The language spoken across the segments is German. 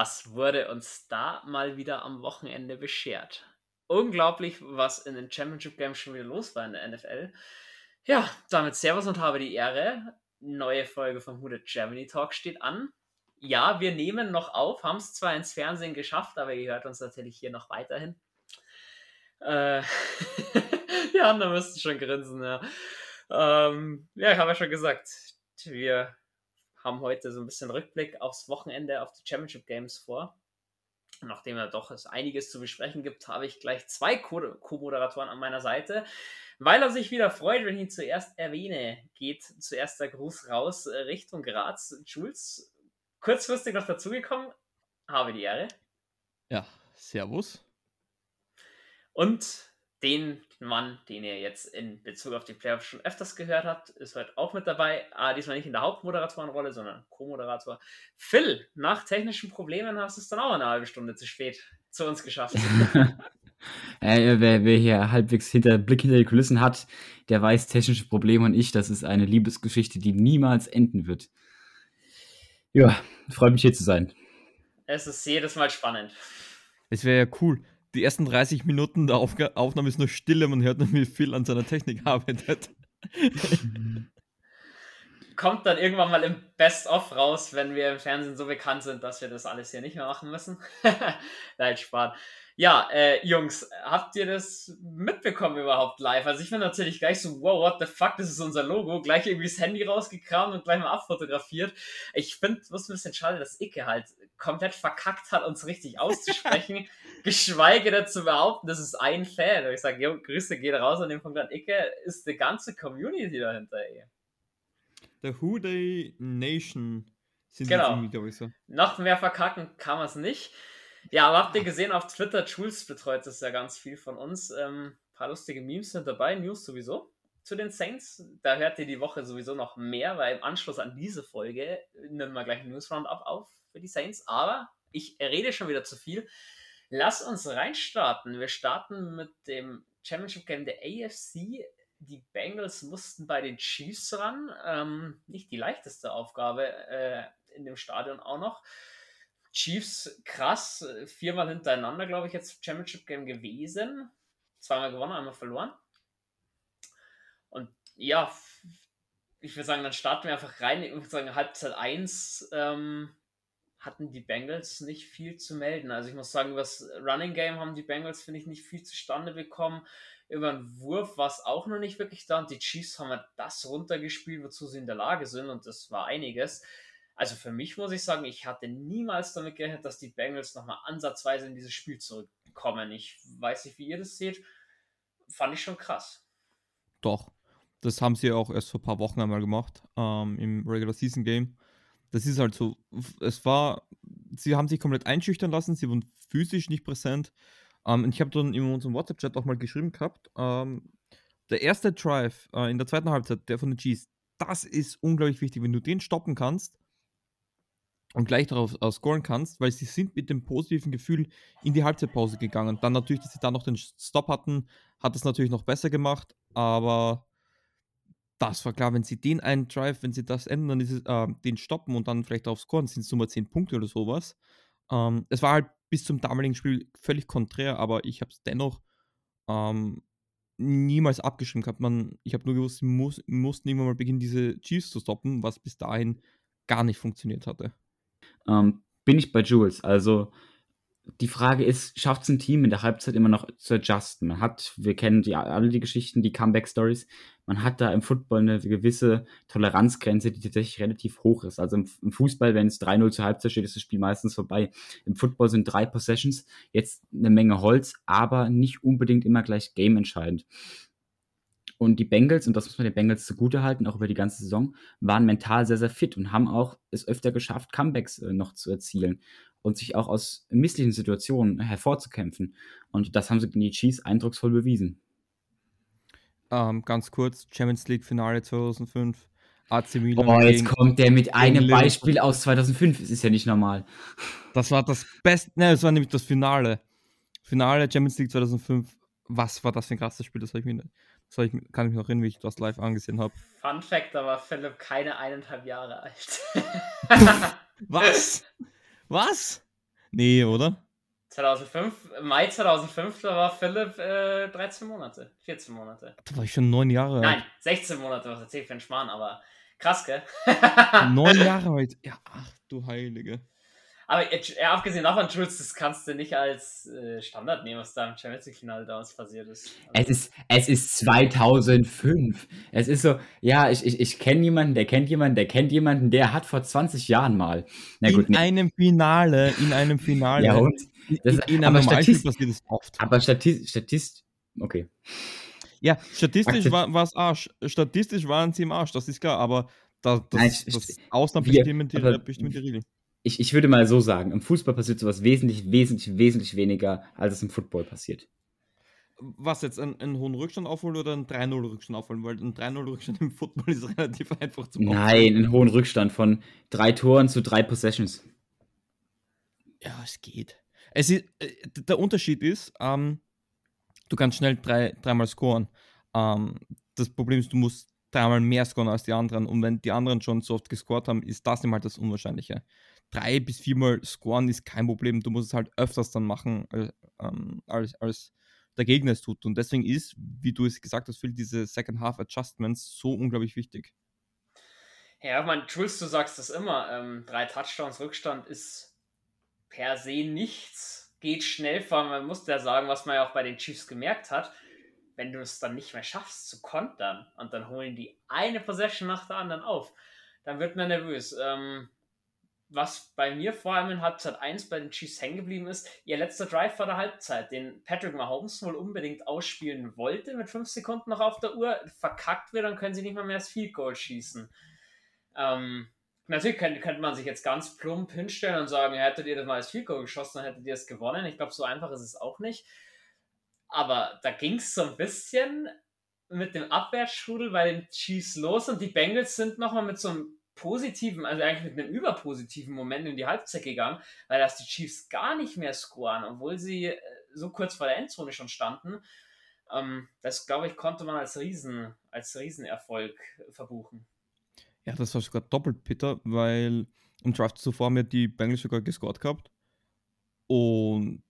Was wurde uns da mal wieder am Wochenende beschert? Unglaublich, was in den Championship Games schon wieder los war in der NFL. Ja, damit Servus und habe die Ehre. Neue Folge vom Hooded Germany Talk steht an. Ja, wir nehmen noch auf, haben es zwar ins Fernsehen geschafft, aber ihr hört uns natürlich hier noch weiterhin. Äh, ja, da müsst schon grinsen, ja. Ähm, ja, ich habe ja schon gesagt, wir haben heute so ein bisschen Rückblick aufs Wochenende auf die Championship Games vor. Nachdem ja doch es einiges zu besprechen gibt, habe ich gleich zwei Co-Moderatoren an meiner Seite. Weil er sich wieder freut, wenn ich ihn zuerst erwähne, geht zuerst der Gruß raus äh, Richtung Graz. Jules, kurzfristig noch dazugekommen, habe die Ehre. Ja, Servus. Und den Mann, den ihr jetzt in Bezug auf die Playoffs schon öfters gehört habt, ist heute auch mit dabei. Aber diesmal nicht in der Hauptmoderatorenrolle, sondern Co-Moderator. Phil, nach technischen Problemen hast du es dann auch eine halbe Stunde zu spät zu uns geschafft. äh, wer, wer, hier halbwegs hinter, Blick hinter die Kulissen hat, der weiß technische Probleme und ich, das ist eine Liebesgeschichte, die niemals enden wird. Ja, freut mich hier zu sein. Es ist jedes Mal spannend. Es wäre ja cool, die ersten 30 Minuten der Auf Aufnahme ist nur Stille, man hört nur, wie Phil an seiner Technik arbeitet. Kommt dann irgendwann mal im Best-of raus, wenn wir im Fernsehen so bekannt sind, dass wir das alles hier nicht mehr machen müssen. Nein, spart. Ja, äh, Jungs, habt ihr das mitbekommen überhaupt live? Also ich bin natürlich gleich so, wow, what the fuck, das ist unser Logo. Gleich irgendwie das Handy rausgekramt und gleich mal abfotografiert. Ich finde es ein bisschen schade, dass Icke halt komplett verkackt hat, uns richtig auszusprechen. geschweige denn zu behaupten, das ist ein Fan. Und ich sage, jo, Grüße geht raus an den von Grand Icke, ist die ganze Community dahinter, ey. Der Who Day Nation sind genau. glaube ich, so. Noch mehr verkacken kann man es nicht. Ja, aber habt ihr gesehen auf Twitter, Jules betreut das ja ganz viel von uns. Ähm, paar lustige Memes sind dabei, News sowieso zu den Saints. Da hört ihr die Woche sowieso noch mehr, weil im Anschluss an diese Folge nehmen wir gleich ein News Roundup auf für die Saints. Aber ich rede schon wieder zu viel. Lass uns reinstarten. Wir starten mit dem Championship Game der AFC. Die Bengals mussten bei den Chiefs ran. Ähm, nicht die leichteste Aufgabe äh, in dem Stadion auch noch. Chiefs krass, viermal hintereinander, glaube ich, jetzt Championship Game gewesen. Zweimal gewonnen, einmal verloren. Und ja, ich würde sagen, dann starten wir einfach rein. Ich würde sagen, Halbzeit 1 ähm, hatten die Bengals nicht viel zu melden. Also ich muss sagen, über das Running Game haben die Bengals, finde ich, nicht viel zustande bekommen. Über einen Wurf war es auch noch nicht wirklich da und die Chiefs haben halt das runtergespielt, wozu sie in der Lage sind und das war einiges. Also für mich muss ich sagen, ich hatte niemals damit gerechnet, dass die Bengals nochmal ansatzweise in dieses Spiel zurückkommen. Ich weiß nicht, wie ihr das seht. Fand ich schon krass. Doch. Das haben sie auch erst vor ein paar Wochen einmal gemacht, ähm, im Regular Season Game. Das ist halt so, es war, sie haben sich komplett einschüchtern lassen, sie waren physisch nicht präsent. Ähm, und ich habe dann in unserem WhatsApp-Chat auch mal geschrieben gehabt, ähm, der erste Drive äh, in der zweiten Halbzeit, der von den Chiefs, das ist unglaublich wichtig. Wenn du den stoppen kannst, und gleich darauf uh, scoren kannst, weil sie sind mit dem positiven Gefühl in die Halbzeitpause gegangen. Dann natürlich, dass sie da noch den Stop hatten, hat es natürlich noch besser gemacht, aber das war klar, wenn sie den einen Drive, wenn sie das ändern, es, äh, den stoppen und dann vielleicht auf scoren, sind es nur mal 10 Punkte oder sowas. Ähm, es war halt bis zum damaligen Spiel völlig konträr, aber ich habe es dennoch ähm, niemals abgeschrieben gehabt. Man, ich habe nur gewusst, sie muss, mussten irgendwann mal beginnen, diese Chiefs zu stoppen, was bis dahin gar nicht funktioniert hatte ähm, bin ich bei Jules. Also die Frage ist, schafft es ein Team in der Halbzeit immer noch zu adjusten? Man hat, wir kennen die, alle die Geschichten, die Comeback-Stories. Man hat da im Football eine gewisse Toleranzgrenze, die tatsächlich relativ hoch ist. Also im, im Fußball, wenn es 3-0 zur Halbzeit steht, ist das Spiel meistens vorbei. Im Football sind drei Possessions, jetzt eine Menge Holz, aber nicht unbedingt immer gleich game-entscheidend. Und die Bengals, und das muss man den Bengals zugutehalten, auch über die ganze Saison, waren mental sehr, sehr fit und haben auch es öfter geschafft, Comebacks äh, noch zu erzielen und sich auch aus misslichen Situationen hervorzukämpfen. Und das haben sie gegen die Chiefs eindrucksvoll bewiesen. Ähm, ganz kurz, Champions League Finale 2005. AC Milan. Oh, jetzt kommt der mit einem Beispiel aus 2005. Es ist ja nicht normal. Das war das Beste, ne, das war nämlich das Finale. Finale Champions League 2005. Was war das für ein krasses Spiel? Das habe ich mir das ich, kann ich mich noch erinnern, wie ich das live angesehen habe. Fun Fact, da war Philipp keine eineinhalb Jahre alt. Was? Was? Nee, oder? 2005, Mai 2005, da war Philipp äh, 13 Monate, 14 Monate. Da war ich schon neun Jahre alt. Nein, 16 Monate, was erzählt für ein Schmarrn, aber krass, gell? neun Jahre alt. Ja, ach du Heilige. Aber äh, abgesehen davon, Jules, das kannst du nicht als äh, Standard nehmen, was da im Champions League-Finale damals passiert ist. Also, es, ist es ist 2005. Es ist so, ja, ich, ich, ich kenne jemanden, der kennt jemanden, der kennt jemanden, der hat vor 20 Jahren mal. Na gut, in nee. einem Finale, in einem Finale. ja, und? Das, in, in aber Statist, passiert es oft. Aber Statist, Statist, okay. Ja, statistisch war es Arsch. Statistisch waren sie im Arsch, das ist klar, aber das, das, Nein, das Ausnahmen bestimmen die, bestimmen die Regeln ich, ich würde mal so sagen, im Fußball passiert sowas wesentlich, wesentlich, wesentlich weniger, als es im Football passiert. Was jetzt, einen, einen hohen Rückstand aufholen oder einen 3-0-Rückstand aufholen? Weil ein 3-0-Rückstand im Football ist relativ einfach zu machen. Nein, einen hohen Rückstand von drei Toren zu drei Possessions. Ja, es geht. Es ist, äh, der Unterschied ist, ähm, du kannst schnell drei, dreimal scoren. Ähm, das Problem ist, du musst dreimal mehr scoren als die anderen. Und wenn die anderen schon so oft gescored haben, ist das immer halt das Unwahrscheinliche drei bis viermal scoren ist kein Problem. Du musst es halt öfters dann machen, äh, ähm, als, als der Gegner es tut. Und deswegen ist, wie du es gesagt hast, Phil, diese Second Half Adjustments so unglaublich wichtig. Ja, man, Jules, du sagst das immer. Ähm, drei Touchdowns Rückstand ist per se nichts. Geht schnell, vor man muss ja sagen, was man ja auch bei den Chiefs gemerkt hat. Wenn du es dann nicht mehr schaffst zu kontern und dann holen die eine Possession nach der anderen auf, dann wird man nervös. Ähm, was bei mir vor allem in Halbzeit 1 bei den Chiefs hängen geblieben ist, ihr letzter Drive vor der Halbzeit, den Patrick Mahomes wohl unbedingt ausspielen wollte, mit 5 Sekunden noch auf der Uhr, verkackt wird, dann können sie nicht mal mehr das Field Goal schießen. Ähm, natürlich könnte, könnte man sich jetzt ganz plump hinstellen und sagen, hättet ihr das mal als Field Goal geschossen, dann hättet ihr es gewonnen. Ich glaube, so einfach ist es auch nicht. Aber da ging es so ein bisschen mit dem Abwärtsstrudel bei den Chiefs los und die Bengals sind nochmal mit so einem positiven, also eigentlich mit einem überpositiven Moment in die Halbzeit gegangen, weil das die Chiefs gar nicht mehr scoren, obwohl sie äh, so kurz vor der Endzone schon standen. Ähm, das, glaube ich, konnte man als, Riesen, als Riesenerfolg verbuchen. Ja, das war sogar doppelt bitter, weil im Draft zuvor haben ja die Bengals sogar gescored gehabt. Und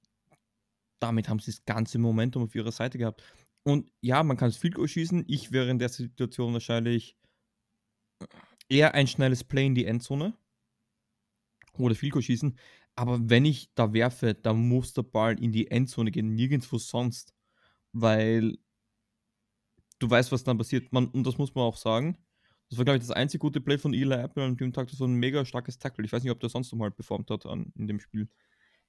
damit haben sie das ganze Momentum auf ihrer Seite gehabt. Und ja, man kann es viel schießen. Ich wäre in der Situation wahrscheinlich eher ein schnelles Play in die Endzone oder Field schießen. Aber wenn ich da werfe, dann muss der Ball in die Endzone gehen, nirgendwo sonst. Weil du weißt, was dann passiert. Man, und das muss man auch sagen. Das war, glaube ich, das einzige gute Play von Eli Apple an dem Tag. Das war ein mega starkes Tackle. Ich weiß nicht, ob der sonst noch mal performt hat an, in dem Spiel.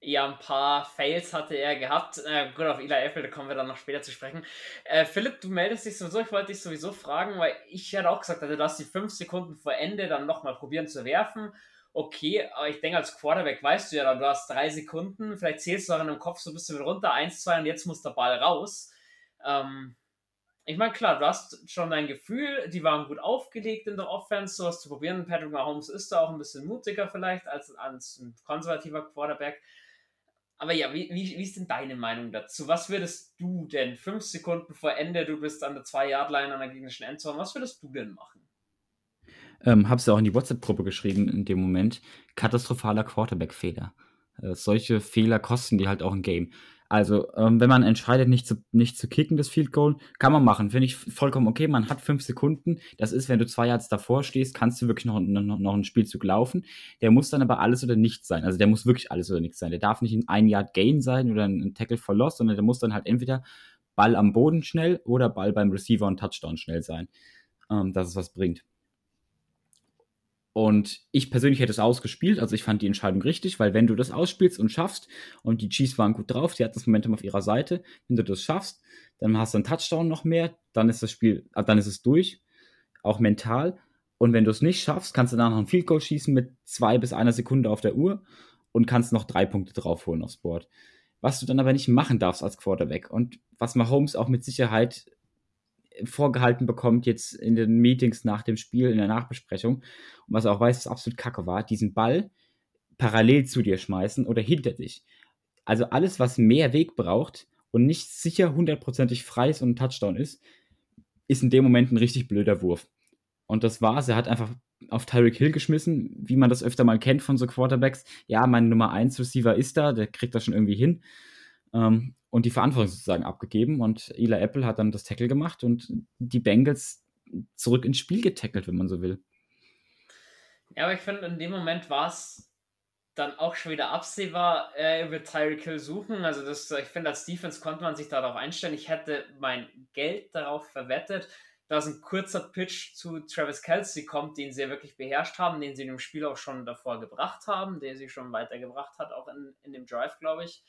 Ja, ein paar Fails hatte er gehabt. Äh, gut, auf Eli Apple, da kommen wir dann noch später zu sprechen. Äh, Philipp, du meldest dich sowieso. Ich wollte dich sowieso fragen, weil ich hatte auch gesagt, also, du hast die fünf Sekunden vor Ende dann nochmal probieren zu werfen. Okay, aber ich denke, als Quarterback weißt du ja dann, du hast drei Sekunden. Vielleicht zählst du auch in deinem Kopf so ein bisschen mit runter. Eins, zwei und jetzt muss der Ball raus. Ähm, ich meine, klar, du hast schon dein Gefühl, die waren gut aufgelegt in der Offense, sowas zu probieren. Patrick Mahomes ist da auch ein bisschen mutiger vielleicht als, als ein konservativer Quarterback. Aber ja, wie, wie, wie ist denn deine Meinung dazu? Was würdest du denn fünf Sekunden vor Ende, du bist an der 2-Yard-Line an der gegnerischen Endzone, was würdest du denn machen? Ähm, hab's ja auch in die WhatsApp-Gruppe geschrieben in dem Moment. Katastrophaler Quarterback-Fehler. Äh, solche Fehler kosten die halt auch ein Game. Also, ähm, wenn man entscheidet, nicht zu, nicht zu kicken, das Field Goal, kann man machen. Finde ich vollkommen okay. Man hat fünf Sekunden. Das ist, wenn du zwei Yards davor stehst, kannst du wirklich noch, noch, noch einen Spielzug laufen. Der muss dann aber alles oder nichts sein. Also, der muss wirklich alles oder nichts sein. Der darf nicht ein ein Yard Gain sein oder ein Tackle for Loss, sondern der muss dann halt entweder Ball am Boden schnell oder Ball beim Receiver und Touchdown schnell sein. Ähm, dass es was bringt. Und ich persönlich hätte es ausgespielt, also ich fand die Entscheidung richtig, weil wenn du das ausspielst und schaffst, und die Chiefs waren gut drauf, die hatten das Momentum auf ihrer Seite, wenn du das schaffst, dann hast du einen Touchdown noch mehr, dann ist das Spiel, äh, dann ist es durch, auch mental. Und wenn du es nicht schaffst, kannst du danach noch ein Field Goal schießen mit zwei bis einer Sekunde auf der Uhr und kannst noch drei Punkte draufholen aufs Board. Was du dann aber nicht machen darfst als Quarterback und was Mahomes auch mit Sicherheit vorgehalten bekommt jetzt in den Meetings nach dem Spiel, in der Nachbesprechung, und was er auch weiß, was absolut kacke war, diesen Ball parallel zu dir schmeißen oder hinter dich. Also alles, was mehr Weg braucht und nicht sicher hundertprozentig frei ist und ein Touchdown ist, ist in dem Moment ein richtig blöder Wurf. Und das war's. Er hat einfach auf Tyreek Hill geschmissen, wie man das öfter mal kennt von so Quarterbacks. Ja, mein Nummer 1 Receiver ist da, der kriegt das schon irgendwie hin. Ähm, und die Verantwortung sozusagen abgegeben. Und Eli Apple hat dann das Tackle gemacht und die Bengals zurück ins Spiel getackelt, wenn man so will. Ja, aber ich finde, in dem Moment war es dann auch schon wieder absehbar, er wird Tyreek Hill suchen. Also das, ich finde, als Defense konnte man sich darauf einstellen. Ich hätte mein Geld darauf verwettet, dass ein kurzer Pitch zu Travis Kelsey kommt, den sie ja wirklich beherrscht haben, den sie in dem Spiel auch schon davor gebracht haben, der sie schon weitergebracht hat, auch in, in dem Drive, glaube ich.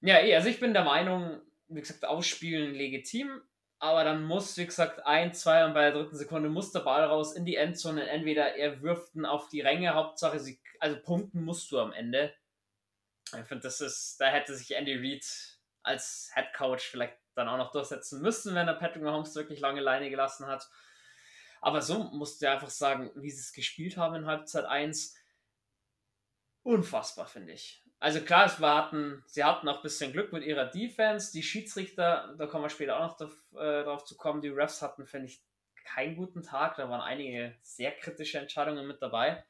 Ja, eh, also ich bin der Meinung, wie gesagt, ausspielen legitim, aber dann muss, wie gesagt, ein, zwei und bei der dritten Sekunde muss der Ball raus in die Endzone. Entweder er wirft ihn auf die Ränge, Hauptsache, sie, also punkten musst du am Ende. Ich finde, das ist, da hätte sich Andy Reid als Head Coach vielleicht dann auch noch durchsetzen müssen, wenn er Patrick Mahomes wirklich lange Leine gelassen hat. Aber so musst du einfach sagen, wie sie es gespielt haben in Halbzeit 1. Unfassbar, finde ich. Also klar, es war, hatten, sie hatten auch ein bisschen Glück mit ihrer Defense. Die Schiedsrichter, da kommen wir später auch noch drauf, äh, drauf zu kommen, die Refs hatten, finde ich, keinen guten Tag. Da waren einige sehr kritische Entscheidungen mit dabei.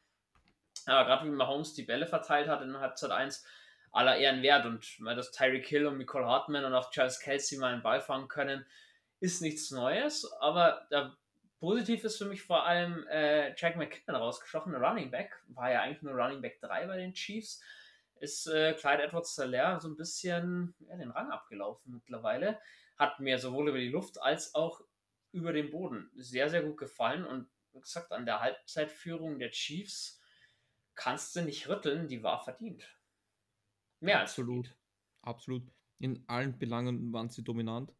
Aber gerade wie Mahomes die Bälle verteilt hat in Halbzeit 1, aller Ehren wert. Und dass Tyreek Hill und Nicole Hartman und auch Charles Kelsey mal einen Ball fangen können, ist nichts Neues. Aber der positiv ist für mich vor allem äh, Jack McKinnon rausgestochen, Running Back. War ja eigentlich nur Running Back 3 bei den Chiefs. Ist äh, Clyde Edwards Zeller so ein bisschen ja, den Rang abgelaufen mittlerweile. Hat mir sowohl über die Luft als auch über den Boden sehr, sehr gut gefallen. Und wie gesagt, an der Halbzeitführung der Chiefs kannst du nicht rütteln, die war verdient. Mehr als absolut. Absolut. In allen Belangen waren sie dominant.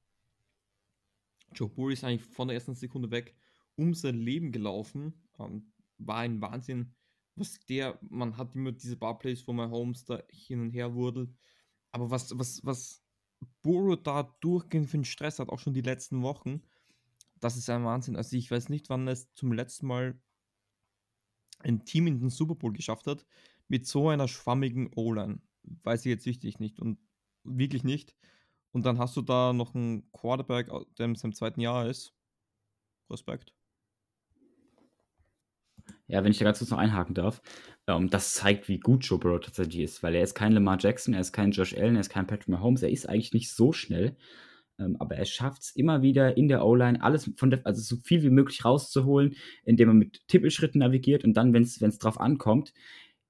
Joe Burry ist eigentlich von der ersten Sekunde weg um sein Leben gelaufen. Ähm, war ein Wahnsinn, was der, man hat immer diese Barplays, wo mein Holmes da hin und her wurdelt. Aber was, was, was Burrow da durchgehend für einen Stress hat, auch schon die letzten Wochen, das ist ein Wahnsinn. Also ich weiß nicht, wann es zum letzten Mal ein Team in den Super Bowl geschafft hat mit so einer schwammigen O-Line weiß ich jetzt wichtig nicht und wirklich nicht. Und dann hast du da noch einen Quarterback, der in seinem zweiten Jahr ist. Respekt. Ja, wenn ich da ganz kurz noch einhaken darf, ähm, das zeigt, wie gut Joe Burrow tatsächlich ist, weil er ist kein Lamar Jackson, er ist kein Josh Allen, er ist kein Patrick Mahomes, er ist eigentlich nicht so schnell, ähm, aber er schafft es immer wieder in der O-Line alles von der, also so viel wie möglich rauszuholen, indem er mit Tippelschritten navigiert und dann, wenn es drauf ankommt,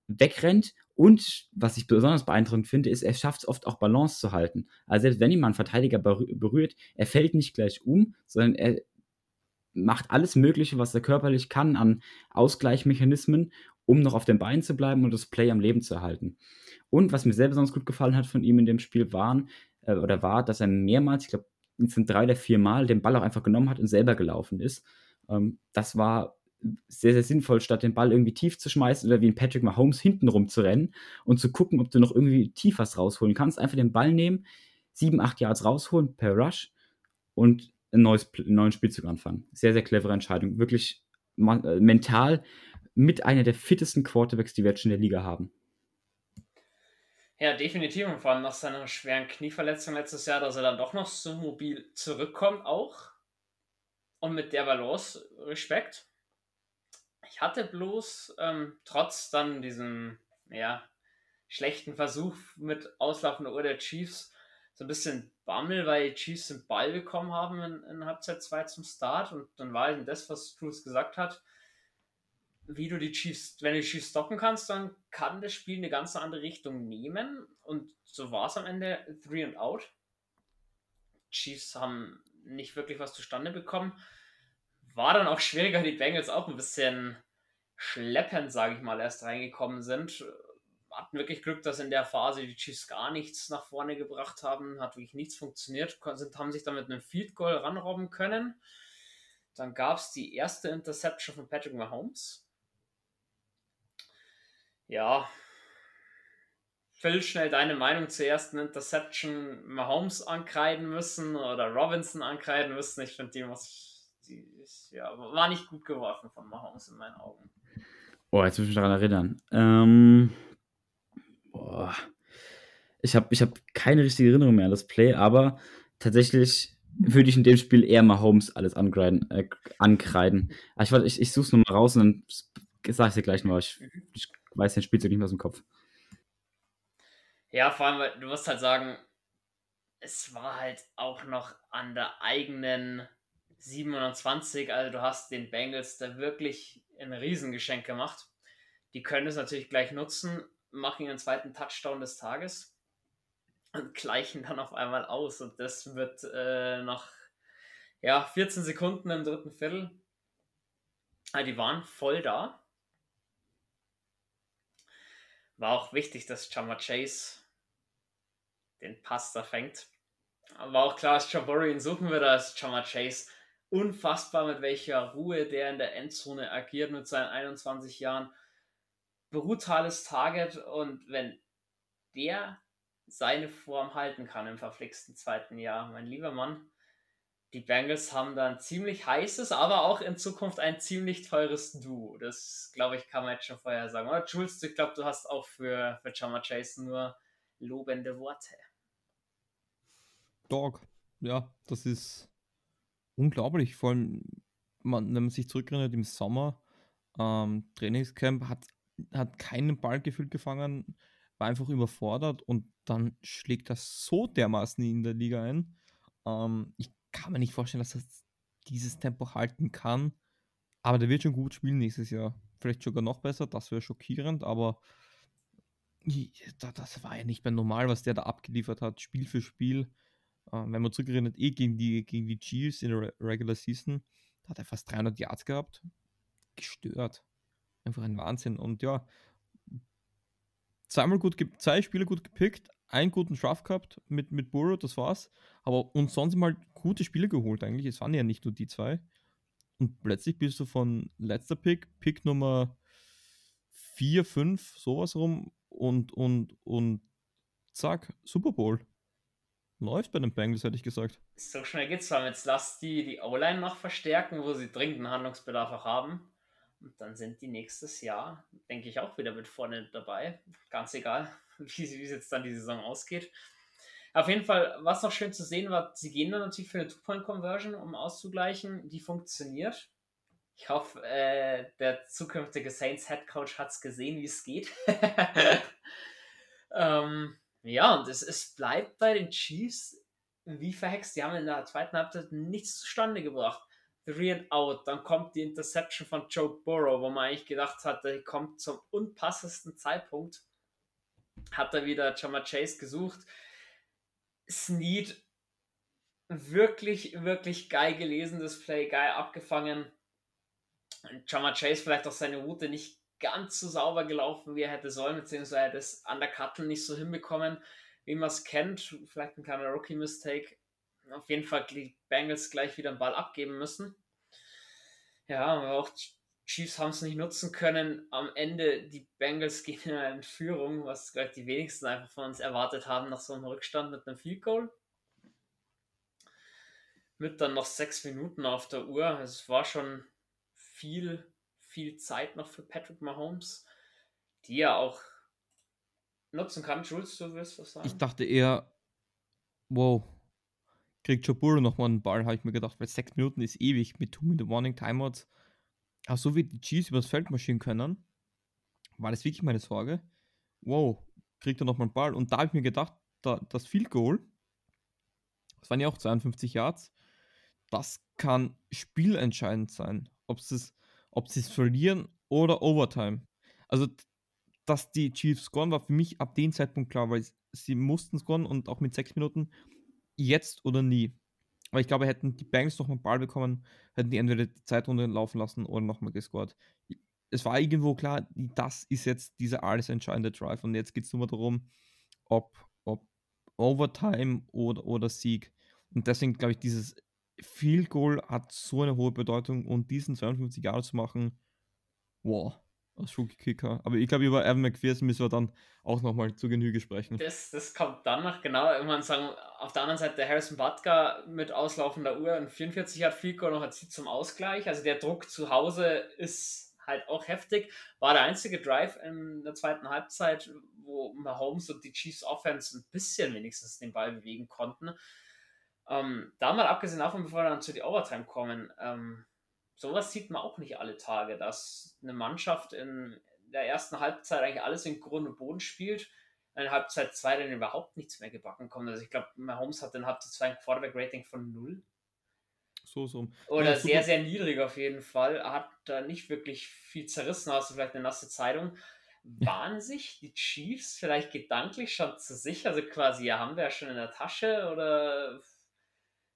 wegrennt und was ich besonders beeindruckend finde, ist, er schafft es oft auch Balance zu halten. Also selbst wenn ihn mal ein Verteidiger berührt, er fällt nicht gleich um, sondern er macht alles Mögliche, was er körperlich kann an Ausgleichsmechanismen, um noch auf den Beinen zu bleiben und das Play am Leben zu erhalten. Und was mir sehr besonders gut gefallen hat von ihm in dem Spiel waren, äh, oder war, dass er mehrmals, ich glaube, es sind drei oder vier Mal, den Ball auch einfach genommen hat und selber gelaufen ist. Ähm, das war sehr, sehr sinnvoll, statt den Ball irgendwie tief zu schmeißen oder wie ein Patrick Mahomes hinten rennen und zu gucken, ob du noch irgendwie tief was rausholen kannst. Einfach den Ball nehmen, sieben, acht Yards rausholen per Rush und ein neues, einen neuen Spielzug anfangen. Sehr, sehr clevere Entscheidung. Wirklich äh, mental mit einer der fittesten Quarterbacks, die wir jetzt schon in der Liga haben. Ja, definitiv. Und vor allem nach seiner schweren Knieverletzung letztes Jahr, dass er dann doch noch so mobil zurückkommt, auch. Und mit der Balance Respekt. Ich hatte bloß ähm, trotz dann diesem ja, schlechten Versuch mit auslaufender Uhr der Chiefs so ein bisschen Bammel, weil die Chiefs den Ball bekommen haben in, in Halbzeit 2 zum Start und dann war eben das, was Cruz gesagt hat, wie du die Chiefs, wenn du die Chiefs stoppen kannst, dann kann das Spiel eine ganz andere Richtung nehmen und so war es am Ende 3 and out. Chiefs haben nicht wirklich was zustande bekommen war dann auch schwieriger, die Bengals auch ein bisschen schleppend, sage ich mal, erst reingekommen sind. Hatten wirklich Glück, dass in der Phase die Chiefs gar nichts nach vorne gebracht haben, hat wirklich nichts funktioniert, sind, haben sich dann mit einem Field Goal ranrobben können. Dann gab es die erste Interception von Patrick Mahomes. Ja, Phil, schnell deine Meinung zur ersten Interception Mahomes ankreiden müssen oder Robinson ankreiden müssen. Ich finde, die muss die ist, ja, war nicht gut geworfen von Mahomes in meinen Augen. Boah, jetzt muss ich mich daran erinnern. Ähm, boah. Ich habe ich hab keine richtige Erinnerung mehr an das Play, aber tatsächlich würde ich in dem Spiel eher mal Holmes alles angreiden. Äh, ankreiden. ich, ich, ich suche es nochmal raus und dann sage ich dir gleich mal. Ich, ich weiß den Spielzeug nicht mehr aus dem Kopf. Ja, vor allem, weil du musst halt sagen, es war halt auch noch an der eigenen 27, also du hast den Bengals da wirklich ein Riesengeschenk gemacht. Die können es natürlich gleich nutzen, machen ihren zweiten Touchdown des Tages und gleichen dann auf einmal aus. Und das wird äh, nach ja, 14 Sekunden im dritten Viertel. Ah, die waren voll da. War auch wichtig, dass Chama Chase den Pass da fängt. War auch klar, dass Jabori ihn suchen wird, als Chama Chase. Unfassbar, mit welcher Ruhe der in der Endzone agiert mit seinen 21 Jahren. Brutales Target und wenn der seine Form halten kann im verflixten zweiten Jahr, mein lieber Mann, die Bengals haben dann ziemlich heißes, aber auch in Zukunft ein ziemlich teures Duo. Das, glaube ich, kann man jetzt schon vorher sagen. Oder Jules, ich glaube, du hast auch für, für Chama Chase nur lobende Worte. Dog, ja, das ist unglaublich. Vor allem, man, wenn man sich zurückerinnert, im Sommer, ähm, Trainingscamp hat, hat keinen Ball gefühlt gefangen, war einfach überfordert und dann schlägt das so dermaßen in der Liga ein. Ähm, ich kann mir nicht vorstellen, dass er dieses Tempo halten kann. Aber der wird schon gut spielen nächstes Jahr. Vielleicht sogar noch besser, das wäre schockierend, aber das war ja nicht mehr normal, was der da abgeliefert hat, Spiel für Spiel. Ähm, wenn man zurückerinnert, eh gegen die, gegen die Chiefs in der Regular Season, da hat er fast 300 Yards gehabt. Gestört. Einfach ein Wahnsinn. Und ja, zweimal gut, zwei Spiele gut gepickt, einen guten Draft gehabt mit, mit Burrow, das war's. Aber und sonst mal gute Spiele geholt eigentlich. Es waren ja nicht nur die zwei. Und plötzlich bist du von letzter Pick, Pick Nummer 4, 5, sowas rum und, und, und zack, Super Bowl. Läuft bei den Bengals, hätte ich gesagt. So schnell geht's. Jetzt lass die die O-Line noch verstärken, wo sie dringenden Handlungsbedarf auch haben. Und dann sind die nächstes Jahr, denke ich, auch wieder mit vorne dabei. Ganz egal, wie, es jetzt dann die Saison ausgeht. Auf jeden Fall, was noch schön zu sehen war, sie gehen dann natürlich für eine Two-Point-Conversion, um auszugleichen. Die funktioniert. Ich hoffe, äh, der zukünftige Saints-Head Coach hat es gesehen, wie es geht. ähm, ja, und es, es bleibt bei den Chiefs wie verhext. Die haben in der zweiten Halbzeit nichts zustande gebracht. Three and out, dann kommt die Interception von Joe Burrow, wo man eigentlich gedacht hat, der kommt zum unpassendsten Zeitpunkt. Hat er wieder Jama Chase gesucht. Snead, wirklich, wirklich geil gelesen, das Play, geil abgefangen. Jama Chase vielleicht auch seine Route nicht ganz so sauber gelaufen, wie er hätte sollen, beziehungsweise er das Undercutten nicht so hinbekommen, wie man es kennt. Vielleicht ein kleiner Rookie-Mistake auf jeden Fall die Bengals gleich wieder einen Ball abgeben müssen. Ja, aber auch Chiefs haben es nicht nutzen können. Am Ende die Bengals gehen in eine Führung, was gleich die wenigsten einfach von uns erwartet haben, nach so einem Rückstand mit einem Field Goal. Mit dann noch sechs Minuten auf der Uhr. Es war schon viel, viel Zeit noch für Patrick Mahomes, die er auch nutzen kann. Jules, du willst was sagen? Ich dachte eher, wow, kriegt Joe nochmal einen Ball, habe ich mir gedacht, weil sechs Minuten ist ewig mit Two-Minute-Warning, Timeouts. Aber so wie die Chiefs übers Feld marschieren können, war das wirklich meine Sorge. Wow, kriegt er nochmal einen Ball. Und da habe ich mir gedacht, da, das Field Goal, das waren ja auch 52 Yards, das kann spielentscheidend sein. Ob sie es verlieren oder Overtime. Also, dass die Chiefs scoren, war für mich ab dem Zeitpunkt klar, weil sie mussten scoren und auch mit sechs Minuten jetzt oder nie. Aber ich glaube, hätten die Banks noch mal einen Ball bekommen, hätten die entweder die Zeitrunde laufen lassen oder nochmal gescored. Es war irgendwo klar, das ist jetzt dieser alles entscheidende Drive und jetzt geht es nur mal darum, ob, ob Overtime oder, oder Sieg. Und deswegen glaube ich, dieses Field Goal hat so eine hohe Bedeutung und diesen 52 Jahre zu machen, wow als Rookie-Kicker. Aber ich glaube, über Evan McPherson müssen wir dann auch nochmal zu Genüge sprechen. Das, das kommt dann noch, genau. Irgendwann sagen, auf der anderen Seite Harrison Butker mit auslaufender Uhr und 44 hat Fico noch erzielt zum Ausgleich. Also der Druck zu Hause ist halt auch heftig. War der einzige Drive in der zweiten Halbzeit, wo Mahomes und die Chiefs Offense ein bisschen wenigstens den Ball bewegen konnten. Ähm, da mal abgesehen davon, bevor wir dann zu die Overtime kommen, ähm, sowas sieht man auch nicht alle Tage, dass eine Mannschaft in der ersten Halbzeit eigentlich alles in Grund und Boden spielt, in Halbzeit 2 dann überhaupt nichts mehr gebacken kommt. Also ich glaube, Mahomes hat in Halbzeit 2 ein Quarterback-Rating von 0. So, so. Oder ja, sehr, sehr niedrig auf jeden Fall. Hat da nicht wirklich viel zerrissen, hast du vielleicht eine nasse Zeitung. Waren sich die Chiefs vielleicht gedanklich schon zu sicher? Also quasi, ja, haben wir ja schon in der Tasche oder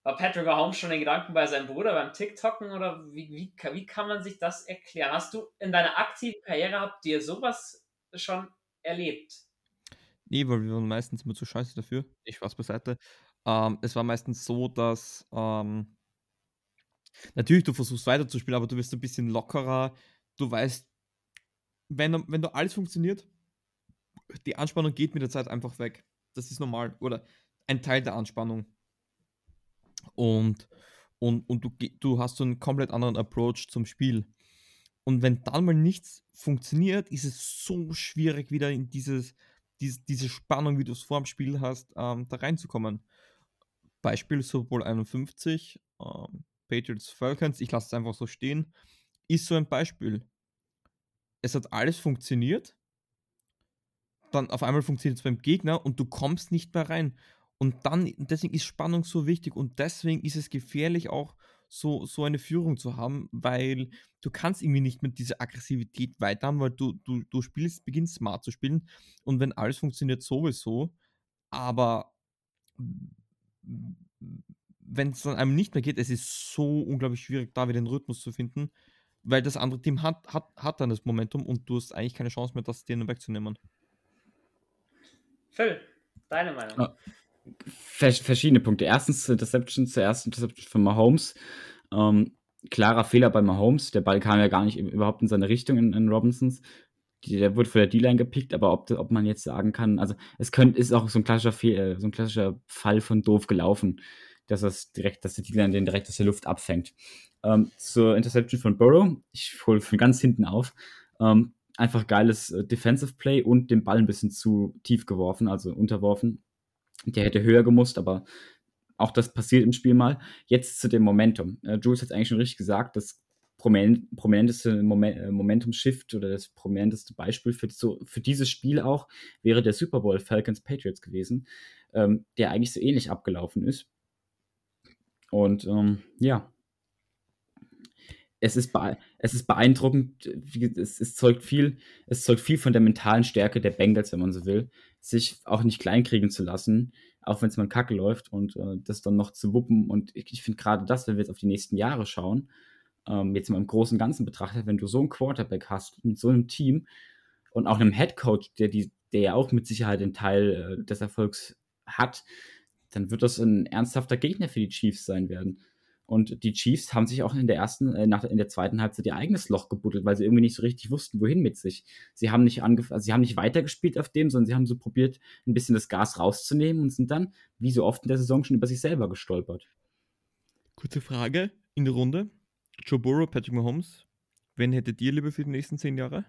war Patrick Mahomes schon den Gedanken bei seinem Bruder beim TikToken oder wie, wie, wie kann man sich das erklären? Hast du in deiner aktiven Karriere habt ihr sowas schon erlebt? Nee, weil wir waren meistens immer zu scheiße dafür. Ich Spaß beiseite. Ähm, es war meistens so, dass ähm, natürlich du versuchst weiterzuspielen, aber du wirst ein bisschen lockerer. Du weißt, wenn, wenn du alles funktioniert, die Anspannung geht mit der Zeit einfach weg. Das ist normal. Oder ein Teil der Anspannung. Und, und, und du, du hast so einen komplett anderen Approach zum Spiel. Und wenn dann mal nichts funktioniert, ist es so schwierig, wieder in dieses, diese, diese Spannung, wie du es vor dem Spiel hast, ähm, da reinzukommen. Beispiel Bowl 51, ähm, Patriots Falcons, ich lasse es einfach so stehen, ist so ein Beispiel. Es hat alles funktioniert, dann auf einmal funktioniert es beim Gegner und du kommst nicht mehr rein. Und dann, deswegen ist Spannung so wichtig und deswegen ist es gefährlich auch so, so eine Führung zu haben, weil du kannst irgendwie nicht mit dieser Aggressivität weiter haben, weil du, du, du spielst, beginnst smart zu spielen und wenn alles funktioniert sowieso, aber wenn es dann einem nicht mehr geht, es ist so unglaublich schwierig, da wieder den Rhythmus zu finden, weil das andere Team hat, hat, hat dann das Momentum und du hast eigentlich keine Chance mehr, das denen wegzunehmen. Phil, deine Meinung? Ja verschiedene Punkte. Erstens Interception, zuerst Interception von Mahomes. Ähm, klarer Fehler bei Mahomes. Der Ball kam ja gar nicht überhaupt in seine Richtung in, in Robinsons. Der wurde von der D-Line gepickt, aber ob, ob man jetzt sagen kann, also es könnte, ist auch so ein klassischer Fehl, so ein klassischer Fall von doof gelaufen, dass das direkt, dass der D-Line den direkt aus der Luft abfängt. Ähm, zur Interception von Burrow, ich hole von ganz hinten auf. Ähm, einfach geiles äh, Defensive Play und den Ball ein bisschen zu tief geworfen, also unterworfen. Der hätte höher gemusst, aber auch das passiert im Spiel mal. Jetzt zu dem Momentum. Äh, Jules hat es eigentlich schon richtig gesagt, das prominenteste Moment, äh, Momentum-Shift oder das prominenteste Beispiel für, so, für dieses Spiel auch wäre der Super Bowl Falcons Patriots gewesen, ähm, der eigentlich so ähnlich abgelaufen ist. Und ähm, ja, es ist, es ist beeindruckend, es, es, zeugt viel, es zeugt viel von der mentalen Stärke der Bengals, wenn man so will, sich auch nicht kleinkriegen zu lassen, auch wenn es mal kacke läuft und äh, das dann noch zu wuppen. Und ich, ich finde gerade das, wenn wir jetzt auf die nächsten Jahre schauen, ähm, jetzt mal im Großen und Ganzen betrachtet, wenn du so einen Quarterback hast mit so einem Team und auch einem Headcoach, der, der ja auch mit Sicherheit einen Teil äh, des Erfolgs hat, dann wird das ein ernsthafter Gegner für die Chiefs sein werden. Und die Chiefs haben sich auch in der ersten, äh, nach, in der zweiten Halbzeit ihr eigenes Loch gebuddelt, weil sie irgendwie nicht so richtig wussten, wohin mit sich. Sie haben nicht angef also sie haben nicht weitergespielt auf dem, sondern sie haben so probiert, ein bisschen das Gas rauszunehmen und sind dann, wie so oft in der Saison, schon über sich selber gestolpert. Kurze Frage in der Runde. Joe Burrow, Patrick Mahomes. Wen hättet ihr lieber für die nächsten zehn Jahre?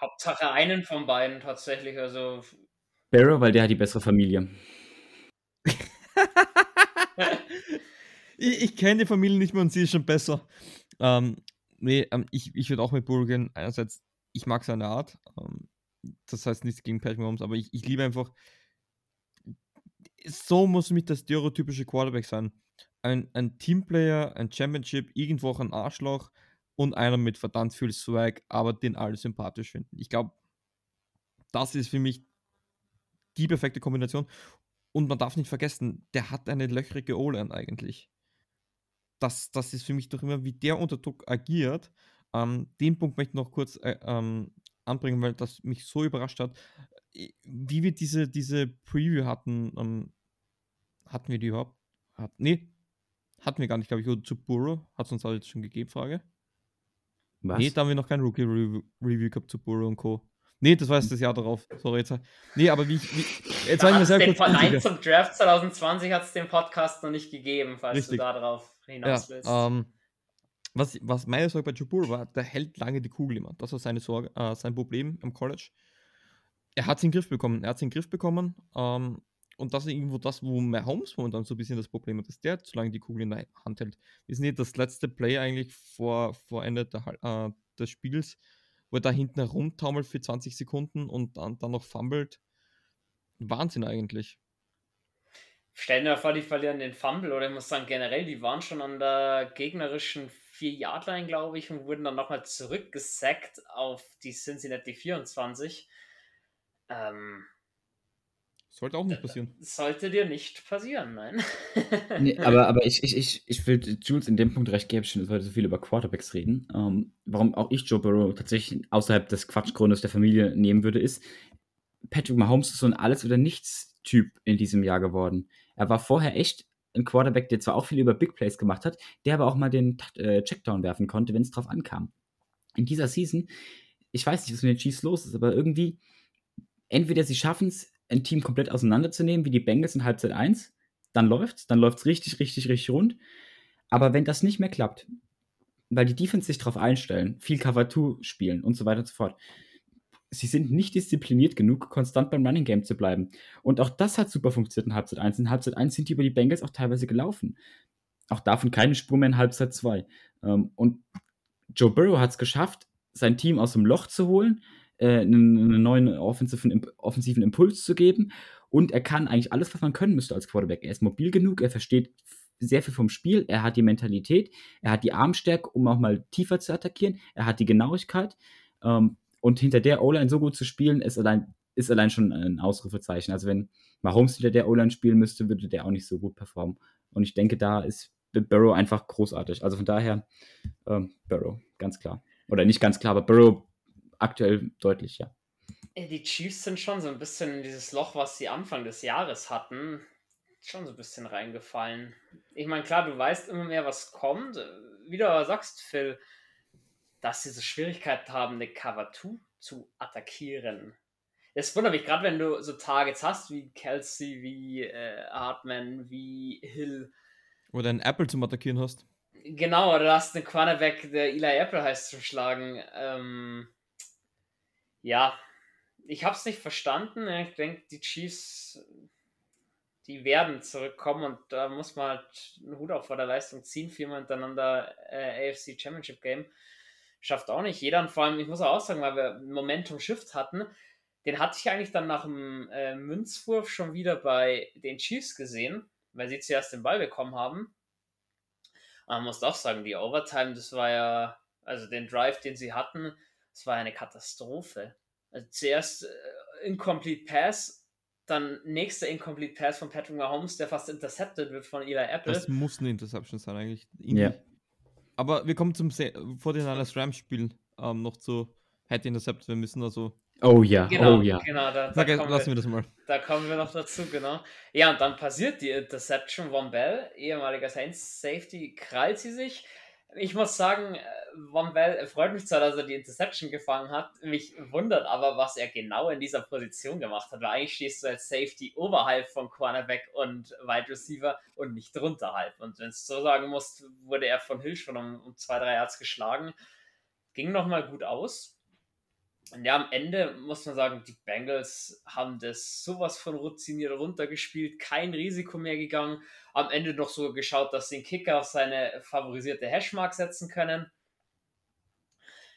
Hauptsache einen von beiden tatsächlich. Also Barrow, weil der hat die bessere Familie. Ich, ich kenne die Familie nicht mehr und sie ist schon besser. Ähm, nee, ähm, ich, ich würde auch mit Burrow gehen. Einerseits, ich mag seine Art. Ähm, das heißt nichts gegen Patrick Mahomes, aber ich, ich liebe einfach. So muss mich das stereotypische Quarterback sein. Ein, ein Teamplayer, ein Championship, irgendwo auch ein Arschloch und einer mit verdammt viel Swag, aber den alle sympathisch finden. Ich glaube, das ist für mich die perfekte Kombination. Und man darf nicht vergessen, der hat eine löchrige O-Line eigentlich. Das, das ist für mich doch immer, wie der unter Druck agiert. Ähm, den Punkt möchte ich noch kurz äh, ähm, anbringen, weil das mich so überrascht hat. Äh, wie wir diese, diese Preview hatten, ähm, hatten wir die überhaupt? Hat, nee, hatten wir gar nicht, glaube ich, zu Burrow. Hat es uns halt schon gegeben, Frage. Was? Nee, da haben wir noch kein Rookie-Review gehabt zu Burrow und Co. Nee, das war jetzt das Jahr darauf. Sorry, jetzt. Nee, aber wie. wie jetzt war ich mir sehr kurz. Nein, zum Draft 2020 hat es den Podcast noch nicht gegeben, falls Richtig. du darauf hinaus willst. Ja, ähm, was, was meine Sorge bei Jabur war, der hält lange die Kugel immer. Das war seine Sorge, äh, sein Problem am College. Er hat es in den Griff bekommen. Er hat es in den Griff bekommen. Ähm, und das ist irgendwo das, wo Mahomes momentan so ein bisschen das Problem hat, dass der zu lange die Kugel in der Hand hält. Sind nicht das letzte Play eigentlich vor, vor Ende der, äh, des Spiels, wo er da hinten herumtaumelt für 20 Sekunden und dann, dann noch fummelt. Wahnsinn eigentlich. Stellen wir vor, die verlieren den Fumble oder ich muss sagen, generell, die waren schon an der gegnerischen 4-Yard-Line, glaube ich, und wurden dann nochmal zurückgesackt auf die Cincinnati 24. Ähm, sollte auch nicht passieren. Sollte dir nicht passieren, nein. nee, aber, aber ich, ich, ich, ich will Jules in dem Punkt recht geben, dass wir heute so viel über Quarterbacks reden. Ähm, warum auch ich Joe Burrow tatsächlich außerhalb des Quatschgrundes der Familie nehmen würde, ist, Patrick Mahomes ist so ein Alles- oder Nichts-Typ in diesem Jahr geworden. Er war vorher echt ein Quarterback, der zwar auch viel über Big Plays gemacht hat, der aber auch mal den äh, Checkdown werfen konnte, wenn es drauf ankam. In dieser Season, ich weiß nicht, was mit den Chiefs los ist, aber irgendwie, entweder sie schaffen es, ein Team komplett auseinanderzunehmen, wie die Bengals in Halbzeit 1, dann läuft's, dann läuft's richtig, richtig, richtig rund. Aber wenn das nicht mehr klappt, weil die Defense sich darauf einstellen, viel Cover 2 spielen und so weiter und so fort, sie sind nicht diszipliniert genug, konstant beim Running Game zu bleiben. Und auch das hat super funktioniert in Halbzeit 1. In Halbzeit 1 sind die über die Bengals auch teilweise gelaufen. Auch davon keine Spur mehr in Halbzeit 2. Ähm, und Joe Burrow hat es geschafft, sein Team aus dem Loch zu holen, äh, einen, neuen offensiven, Impuls zu geben. Und er kann eigentlich alles, was man können müsste als Quarterback. Er ist mobil genug, er versteht sehr viel vom Spiel, er hat die Mentalität, er hat die Armstärke, um auch mal tiefer zu attackieren, er hat die Genauigkeit. Ähm, und hinter der O-Line so gut zu spielen, ist allein, ist allein schon ein Ausrufezeichen. Also wenn Mahomes hinter der O-Line spielen müsste, würde der auch nicht so gut performen. Und ich denke, da ist Burrow einfach großartig. Also von daher ähm, Burrow, ganz klar. Oder nicht ganz klar, aber Burrow aktuell deutlich, ja. Die Chiefs sind schon so ein bisschen in dieses Loch, was sie Anfang des Jahres hatten, schon so ein bisschen reingefallen. Ich meine, klar, du weißt immer mehr, was kommt. Wie du sagst, Phil, dass sie so Schwierigkeiten haben, eine Cover 2 zu attackieren. Es wundert mich, gerade wenn du so Targets hast, wie Kelsey, wie äh, Hartman, wie Hill. Oder einen Apple zum Attackieren hast. Genau, oder du hast einen Cornerback, der Eli Apple heißt, zu schlagen. Ähm, ja, ich habe es nicht verstanden. Ich denke, die Chiefs, die werden zurückkommen und da muss man halt einen Hut auf vor der Leistung ziehen. Viermal hintereinander äh, AFC Championship Game. Schafft auch nicht jeder. Und vor allem, ich muss auch sagen, weil wir Momentum Shift hatten, den hatte ich eigentlich dann nach dem äh, Münzwurf schon wieder bei den Chiefs gesehen, weil sie zuerst den Ball bekommen haben. Aber man muss auch sagen, die Overtime, das war ja, also den Drive, den sie hatten, es war eine Katastrophe. Also zuerst äh, Incomplete Pass, dann nächster Incomplete Pass von Patrick Mahomes, der fast intercepted wird von Eli Apple. Das muss eine Interception sein eigentlich. Ja. Aber wir kommen zum Se vor den Niners Rams Spiel ähm, noch zu Head Intercept. Wir müssen also. Oh ja, genau, oh ja. Genau, da, da Sag, lassen wir, wir, das mal. Da kommen wir noch dazu, genau. Ja, und dann passiert die Interception. Von Bell, ehemaliger Saints Safety, krallt sie sich ich muss sagen, Von Bell freut mich zwar, dass er die Interception gefangen hat. Mich wundert aber, was er genau in dieser Position gemacht hat. Weil eigentlich stehst du als Safety oberhalb von Cornerback und Wide Receiver und nicht drunterhalb. Und wenn du so sagen musst, wurde er von Hill schon um, um zwei, drei Yards geschlagen. Ging nochmal gut aus. Und ja, am Ende muss man sagen, die Bengals haben das sowas von routiniert runtergespielt, kein Risiko mehr gegangen. Am Ende noch so geschaut, dass sie den Kicker auf seine favorisierte Hashmark setzen können.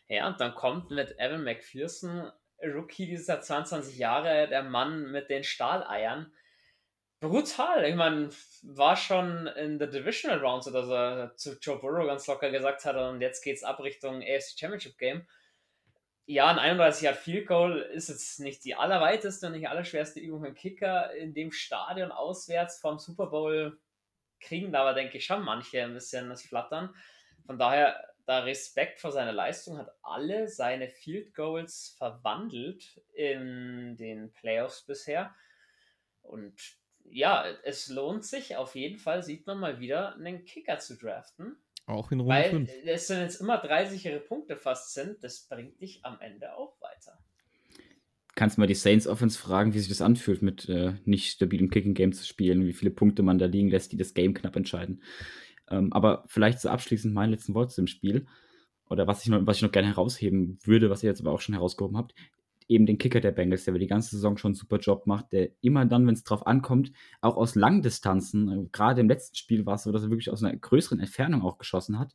Ja, und dann kommt mit Evan McPherson, Rookie dieser 22 Jahre, der Mann mit den Stahleiern. Brutal. Ich meine, war schon in der Divisional Rounds, dass er zu Joe Burrow ganz locker gesagt hat, und jetzt geht's ab Richtung AFC Championship Game ja, ein 31 Yard Field Goal ist jetzt nicht die allerweiteste und nicht allerschwerste Übung für Kicker. In dem Stadion auswärts vom Super Bowl kriegen da aber, denke ich, schon manche ein bisschen das Flattern. Von daher, da Respekt vor seiner Leistung, hat alle seine Field Goals verwandelt in den Playoffs bisher. Und ja, es lohnt sich auf jeden Fall, sieht man mal wieder, einen Kicker zu draften. Auch in Runde Weil 5. es sind jetzt immer drei sichere Punkte fast sind, das bringt dich am Ende auch weiter. Kannst mal die Saints Offense fragen, wie sich das anfühlt, mit äh, nicht stabilem Kicking Game zu spielen, wie viele Punkte man da liegen lässt, die das Game knapp entscheiden. Ähm, aber vielleicht so abschließend mein letzten Wort zu dem Spiel, oder was ich, noch, was ich noch gerne herausheben würde, was ihr jetzt aber auch schon herausgehoben habt. Eben den Kicker der Bengals, der über die ganze Saison schon einen super Job macht, der immer dann, wenn es drauf ankommt, auch aus Langdistanzen, äh, gerade im letzten Spiel war es so, dass er wirklich aus einer größeren Entfernung auch geschossen hat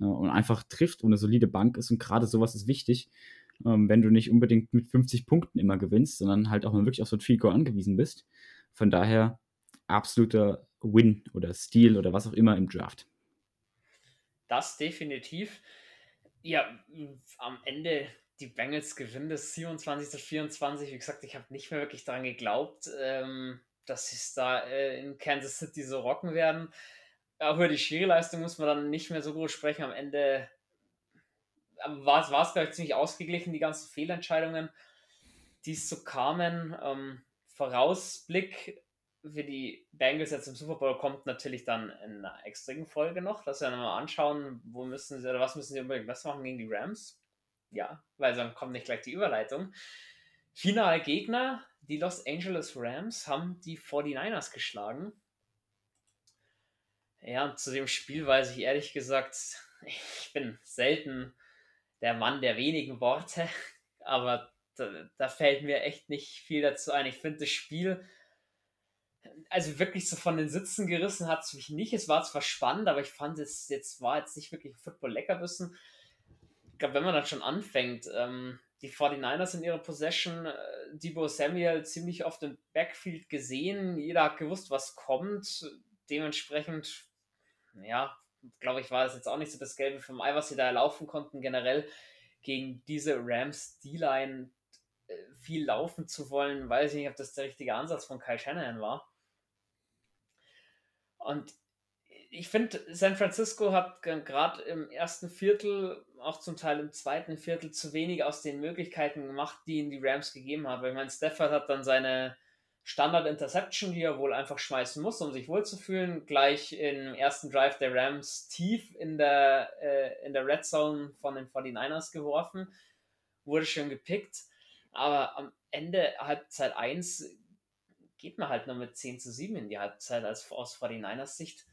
äh, und einfach trifft und eine solide Bank ist und gerade sowas ist wichtig, ähm, wenn du nicht unbedingt mit 50 Punkten immer gewinnst, sondern halt auch mal wirklich auf so ein Field Goal angewiesen bist. Von daher absoluter Win oder Steal oder was auch immer im Draft. Das definitiv. Ja, am Ende die Bengals gewinnen das 27 zu 24. Wie gesagt, ich habe nicht mehr wirklich daran geglaubt, ähm, dass sie es da äh, in Kansas City so rocken werden. Auch über die Schwierigleistung muss man dann nicht mehr so groß sprechen. Am Ende war es, glaube ich, ziemlich ausgeglichen, die ganzen Fehlentscheidungen, die es so kamen. Ähm, Vorausblick für die Bengals jetzt im Super Bowl kommt natürlich dann in einer extremen Folge noch, dass wir dann mal anschauen, wo müssen sie oder was müssen sie unbedingt besser machen gegen die Rams ja, weil dann kommt nicht gleich die Überleitung. Finale Gegner, die Los Angeles Rams, haben die 49ers geschlagen. Ja, und zu dem Spiel weiß ich ehrlich gesagt, ich bin selten der Mann der wenigen Worte, aber da, da fällt mir echt nicht viel dazu ein. Ich finde das Spiel, also wirklich so von den Sitzen gerissen hat es mich nicht. Es war zwar spannend, aber ich fand es jetzt war jetzt nicht wirklich Football-Leckerbissen ich glaube, wenn man dann schon anfängt, ähm, die 49ers in ihrer Possession, äh, Debo Samuel ziemlich oft im Backfield gesehen, jeder hat gewusst, was kommt. Dementsprechend, ja, glaube ich, war es jetzt auch nicht so das Gelbe vom Ei, was sie da laufen konnten, generell gegen diese Rams D-Line äh, viel laufen zu wollen, weiß ich nicht, ob das der richtige Ansatz von Kyle Shanahan war. Und ich finde, San Francisco hat gerade im ersten Viertel, auch zum Teil im zweiten Viertel, zu wenig aus den Möglichkeiten gemacht, die ihnen die Rams gegeben haben. Ich meine, Stafford hat dann seine Standard-Interception, die er wohl einfach schmeißen muss, um sich wohlzufühlen, gleich im ersten Drive der Rams tief in der, äh, in der Red Zone von den 49ers geworfen. Wurde schön gepickt. Aber am Ende Halbzeit 1 geht man halt nur mit 10 zu 7 in die Halbzeit als aus 49ers Sicht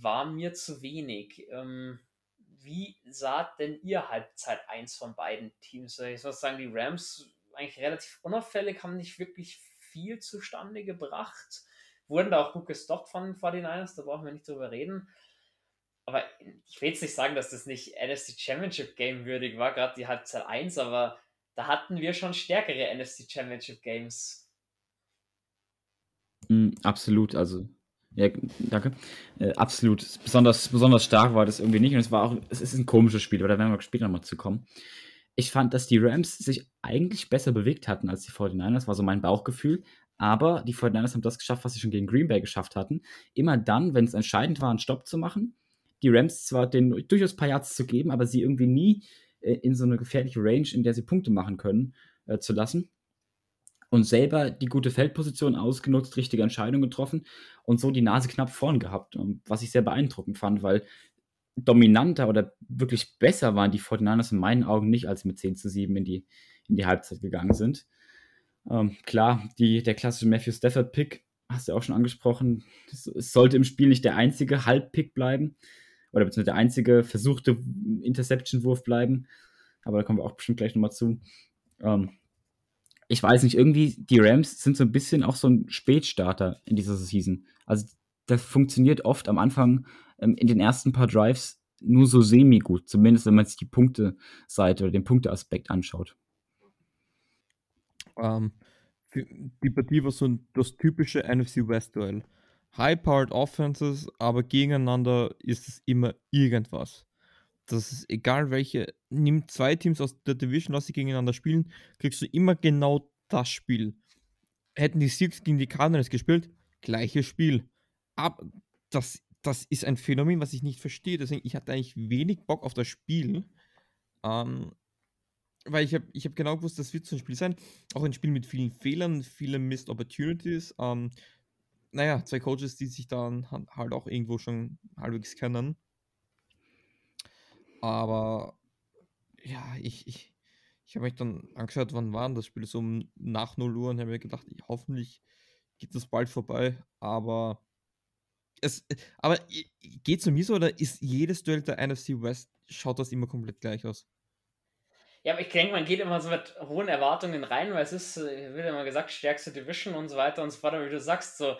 war mir zu wenig. Ähm, wie sah denn ihr Halbzeit 1 von beiden Teams? Ich muss sagen, die Rams eigentlich relativ unauffällig, haben nicht wirklich viel zustande gebracht. Wurden da auch gut gestoppt von den 49ers, da brauchen wir nicht drüber reden. Aber ich will jetzt nicht sagen, dass das nicht NFC Championship Game würdig war, gerade die Halbzeit 1, aber da hatten wir schon stärkere NFC Championship Games. Mm, absolut, also ja, danke. Äh, absolut. Besonders, besonders stark war das irgendwie nicht. Und es war auch, es ist ein komisches Spiel, aber da werden wir später nochmal zu kommen. Ich fand, dass die Rams sich eigentlich besser bewegt hatten als die 49ers, war so mein Bauchgefühl. Aber die 49ers haben das geschafft, was sie schon gegen Green Bay geschafft hatten. Immer dann, wenn es entscheidend war, einen Stopp zu machen. Die Rams zwar den durchaus ein paar Yards zu geben, aber sie irgendwie nie äh, in so eine gefährliche Range, in der sie Punkte machen können, äh, zu lassen und selber die gute Feldposition ausgenutzt, richtige Entscheidung getroffen und so die Nase knapp vorn gehabt. Was ich sehr beeindruckend fand, weil dominanter oder wirklich besser waren die 49ers in meinen Augen nicht, als mit 10 zu 7 in die, in die Halbzeit gegangen sind. Ähm, klar, die, der klassische Matthew Stafford-Pick, hast du auch schon angesprochen, es sollte im Spiel nicht der einzige Halbpick bleiben oder beziehungsweise der einzige versuchte Interception-Wurf bleiben. Aber da kommen wir auch bestimmt gleich nochmal zu. Ähm, ich weiß nicht, irgendwie, die Rams sind so ein bisschen auch so ein Spätstarter in dieser Season. Also das funktioniert oft am Anfang ähm, in den ersten paar Drives nur so semi-gut, zumindest wenn man sich die Punkte-Seite oder den Punkteaspekt anschaut. Um, ähm, die Partie war so das typische NFC West-Duell. High-powered Offenses, aber gegeneinander ist es immer irgendwas das ist egal welche, nimm zwei Teams aus der Division, lass sie gegeneinander spielen, kriegst du immer genau das Spiel. Hätten die Seahawks gegen die Cardinals gespielt, gleiches Spiel. Aber das, das ist ein Phänomen, was ich nicht verstehe. Deswegen, ich hatte eigentlich wenig Bock auf das Spiel. Ähm, weil ich habe ich hab genau gewusst, das wird so ein Spiel sein. Auch ein Spiel mit vielen Fehlern, vielen Missed Opportunities. Ähm, naja, zwei Coaches, die sich dann halt auch irgendwo schon halbwegs kennen. Aber ja, ich, ich, ich habe mich dann angeschaut, wann war das Spiel? So nach 0 Uhr und habe mir gedacht, ich, hoffentlich geht das bald vorbei. Aber es, aber geht es mir so oder ist jedes Duell der NFC West, schaut das immer komplett gleich aus? Ja, aber ich denke, man geht immer so mit hohen Erwartungen rein, weil es ist, äh, wird immer gesagt, stärkste Division und so weiter und so fort. Aber wie du sagst, so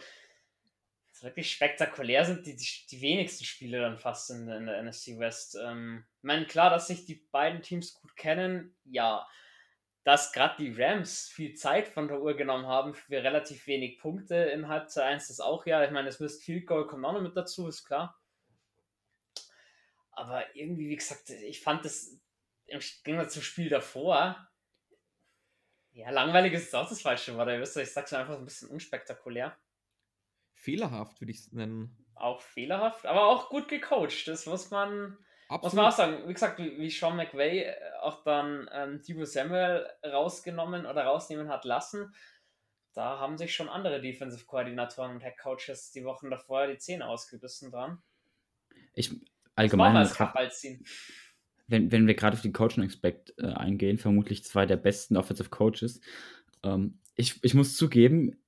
wirklich spektakulär sind die, die, die, wenigsten Spiele dann fast in, in der NFC West. Ähm, ich meine, klar, dass sich die beiden Teams gut kennen, ja. Dass gerade die Rams viel Zeit von der Uhr genommen haben für relativ wenig Punkte in Halbzeit 1, das auch ja. Ich meine, das Mist Field Goal kommt auch noch mit dazu, ist klar. Aber irgendwie, wie gesagt, ich fand das im Gegensatz zum Spiel davor, ja, langweilig ist auch das falsche Wort. Ich sag's einfach ein bisschen unspektakulär. Fehlerhaft, würde ich es nennen. Auch fehlerhaft, aber auch gut gecoacht. Das muss man, muss man auch sagen. Wie gesagt, wie, Sean McVay äh, auch dann ähm, Debo Samuel rausgenommen oder rausnehmen hat lassen, da haben sich schon andere Defensive-Koordinatoren und Head-Coaches die Wochen davor die Zähne ausgebissen dran. Ich allgemein wenn, wenn wir gerade auf den Coaching Aspekt äh, eingehen, vermutlich zwei der besten Offensive Coaches. Ähm, ich, ich muss zugeben,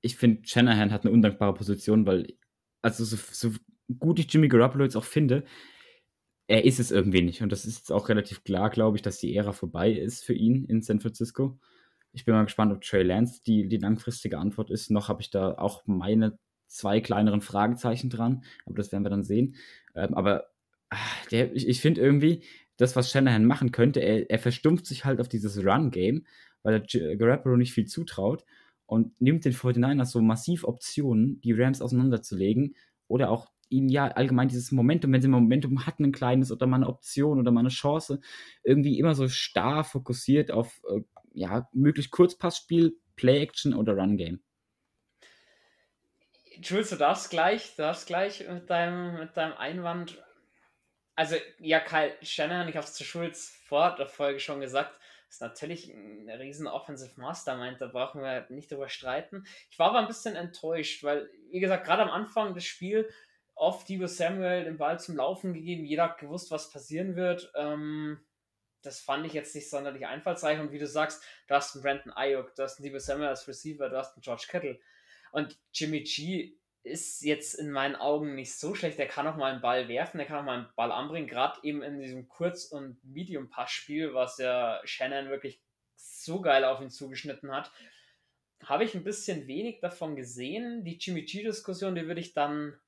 ich finde, Shanahan hat eine undankbare Position, weil, also so, so gut ich Jimmy Garoppolo jetzt auch finde, er ist es irgendwie nicht. Und das ist jetzt auch relativ klar, glaube ich, dass die Ära vorbei ist für ihn in San Francisco. Ich bin mal gespannt, ob Trey Lance die, die langfristige Antwort ist. Noch habe ich da auch meine zwei kleineren Fragezeichen dran, aber das werden wir dann sehen. Ähm, aber ach, der, ich, ich finde irgendwie, das, was Shanahan machen könnte, er, er verstumpft sich halt auf dieses Run-Game, weil er Garoppolo nicht viel zutraut und nimmt den 49ers so massiv Optionen, die Rams auseinanderzulegen oder auch ihnen ja allgemein dieses Momentum, wenn sie ein Momentum hatten, ein kleines oder mal eine Option oder mal eine Chance, irgendwie immer so starr fokussiert auf äh, ja, möglich Kurzpassspiel, Play-Action oder Run-Game. Jules, du darfst gleich, du darfst gleich mit deinem, mit deinem Einwand also, ja, Kyle Shannon, ich habe es zu Schulz vor der Folge schon gesagt, ist natürlich ein riesen Offensive Mastermind, da brauchen wir nicht drüber streiten. Ich war aber ein bisschen enttäuscht, weil, wie gesagt, gerade am Anfang des Spiels oft Debo Samuel den Ball zum Laufen gegeben, jeder hat gewusst, was passieren wird. Ähm, das fand ich jetzt nicht sonderlich einfallsreich. Und wie du sagst, du hast einen Brandon Ayuk, du hast einen Debo Samuel als Receiver, du hast einen George Kettle. Und Jimmy G ist jetzt in meinen Augen nicht so schlecht. Er kann auch mal einen Ball werfen, er kann auch mal einen Ball anbringen, gerade eben in diesem Kurz- und Medium-Pass-Spiel, was ja Shannon wirklich so geil auf ihn zugeschnitten hat. Habe ich ein bisschen wenig davon gesehen. Die Jimmy G-Diskussion, die würde ich dann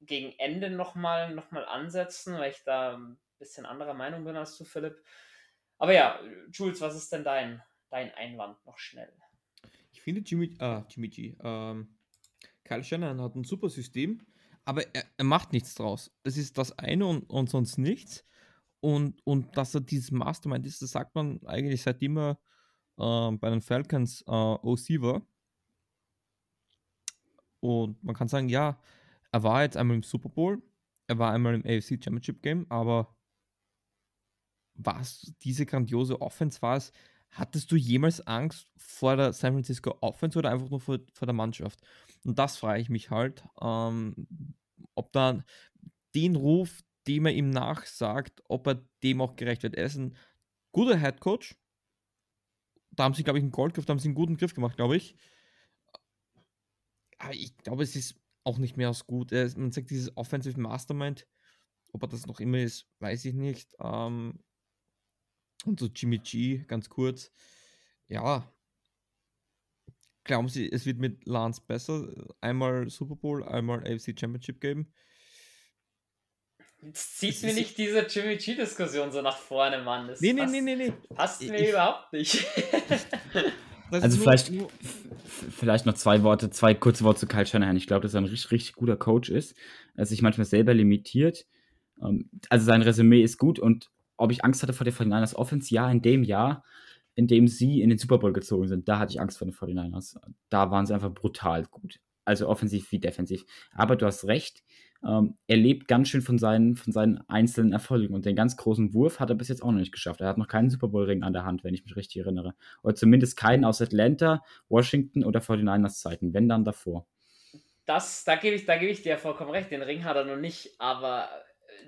gegen Ende nochmal noch mal ansetzen, weil ich da ein bisschen anderer Meinung bin als du, Philipp. Aber ja, Jules, was ist denn dein, dein Einwand noch schnell? Ich finde Jimmy, ah, Jimmy G, ähm, Kyle Shannon hat ein super System, aber er, er macht nichts draus. Es ist das eine und, und sonst nichts. Und, und dass er dieses Mastermind ist, das sagt man eigentlich seitdem er äh, bei den Falcons äh, OC war. Und man kann sagen, ja, er war jetzt einmal im Super Bowl, er war einmal im AFC Championship Game, aber was diese grandiose Offense war es, hattest du jemals Angst vor der San Francisco Offense oder einfach nur vor, vor der Mannschaft? Und das frage ich mich halt, ähm, ob da den Ruf, dem er ihm nachsagt, ob er dem auch gerecht wird. Er ist ein guter Head Coach. Da haben sie, glaube ich, einen Goldgriff, da haben sie einen guten Griff gemacht, glaube ich. Aber ich glaube, es ist auch nicht mehr als gut. Er, man sagt, dieses Offensive Mastermind, ob er das noch immer ist, weiß ich nicht. Ähm, und so Jimmy G, ganz kurz. Ja, Glauben Sie, es wird mit Lance besser? Einmal Super Bowl, einmal AFC Championship geben? Jetzt zieht mir nicht diese Jimmy G-Diskussion so nach vorne, Mann. Das nee, nee, passt, nee, nee, nee. Passt mir ich, überhaupt nicht. also vielleicht, vielleicht noch zwei Worte, zwei kurze Worte zu Kyle Shanahan. Ich glaube, dass er ein richtig, richtig guter Coach ist. Er sich manchmal selber limitiert. Ähm, also sein Resümee ist gut und ob ich Angst hatte vor der 49ers Offense? Ja, in dem Jahr in dem sie in den Super Bowl gezogen sind, da hatte ich Angst vor den 49ers. Da waren sie einfach brutal gut. Also offensiv wie defensiv. Aber du hast recht, ähm, er lebt ganz schön von seinen, von seinen einzelnen Erfolgen. Und den ganz großen Wurf hat er bis jetzt auch noch nicht geschafft. Er hat noch keinen Super Bowl-Ring an der Hand, wenn ich mich richtig erinnere. Oder zumindest keinen aus Atlanta, Washington oder 49ers Zeiten, wenn dann davor. Das, da gebe ich, geb ich dir vollkommen recht. Den Ring hat er noch nicht, aber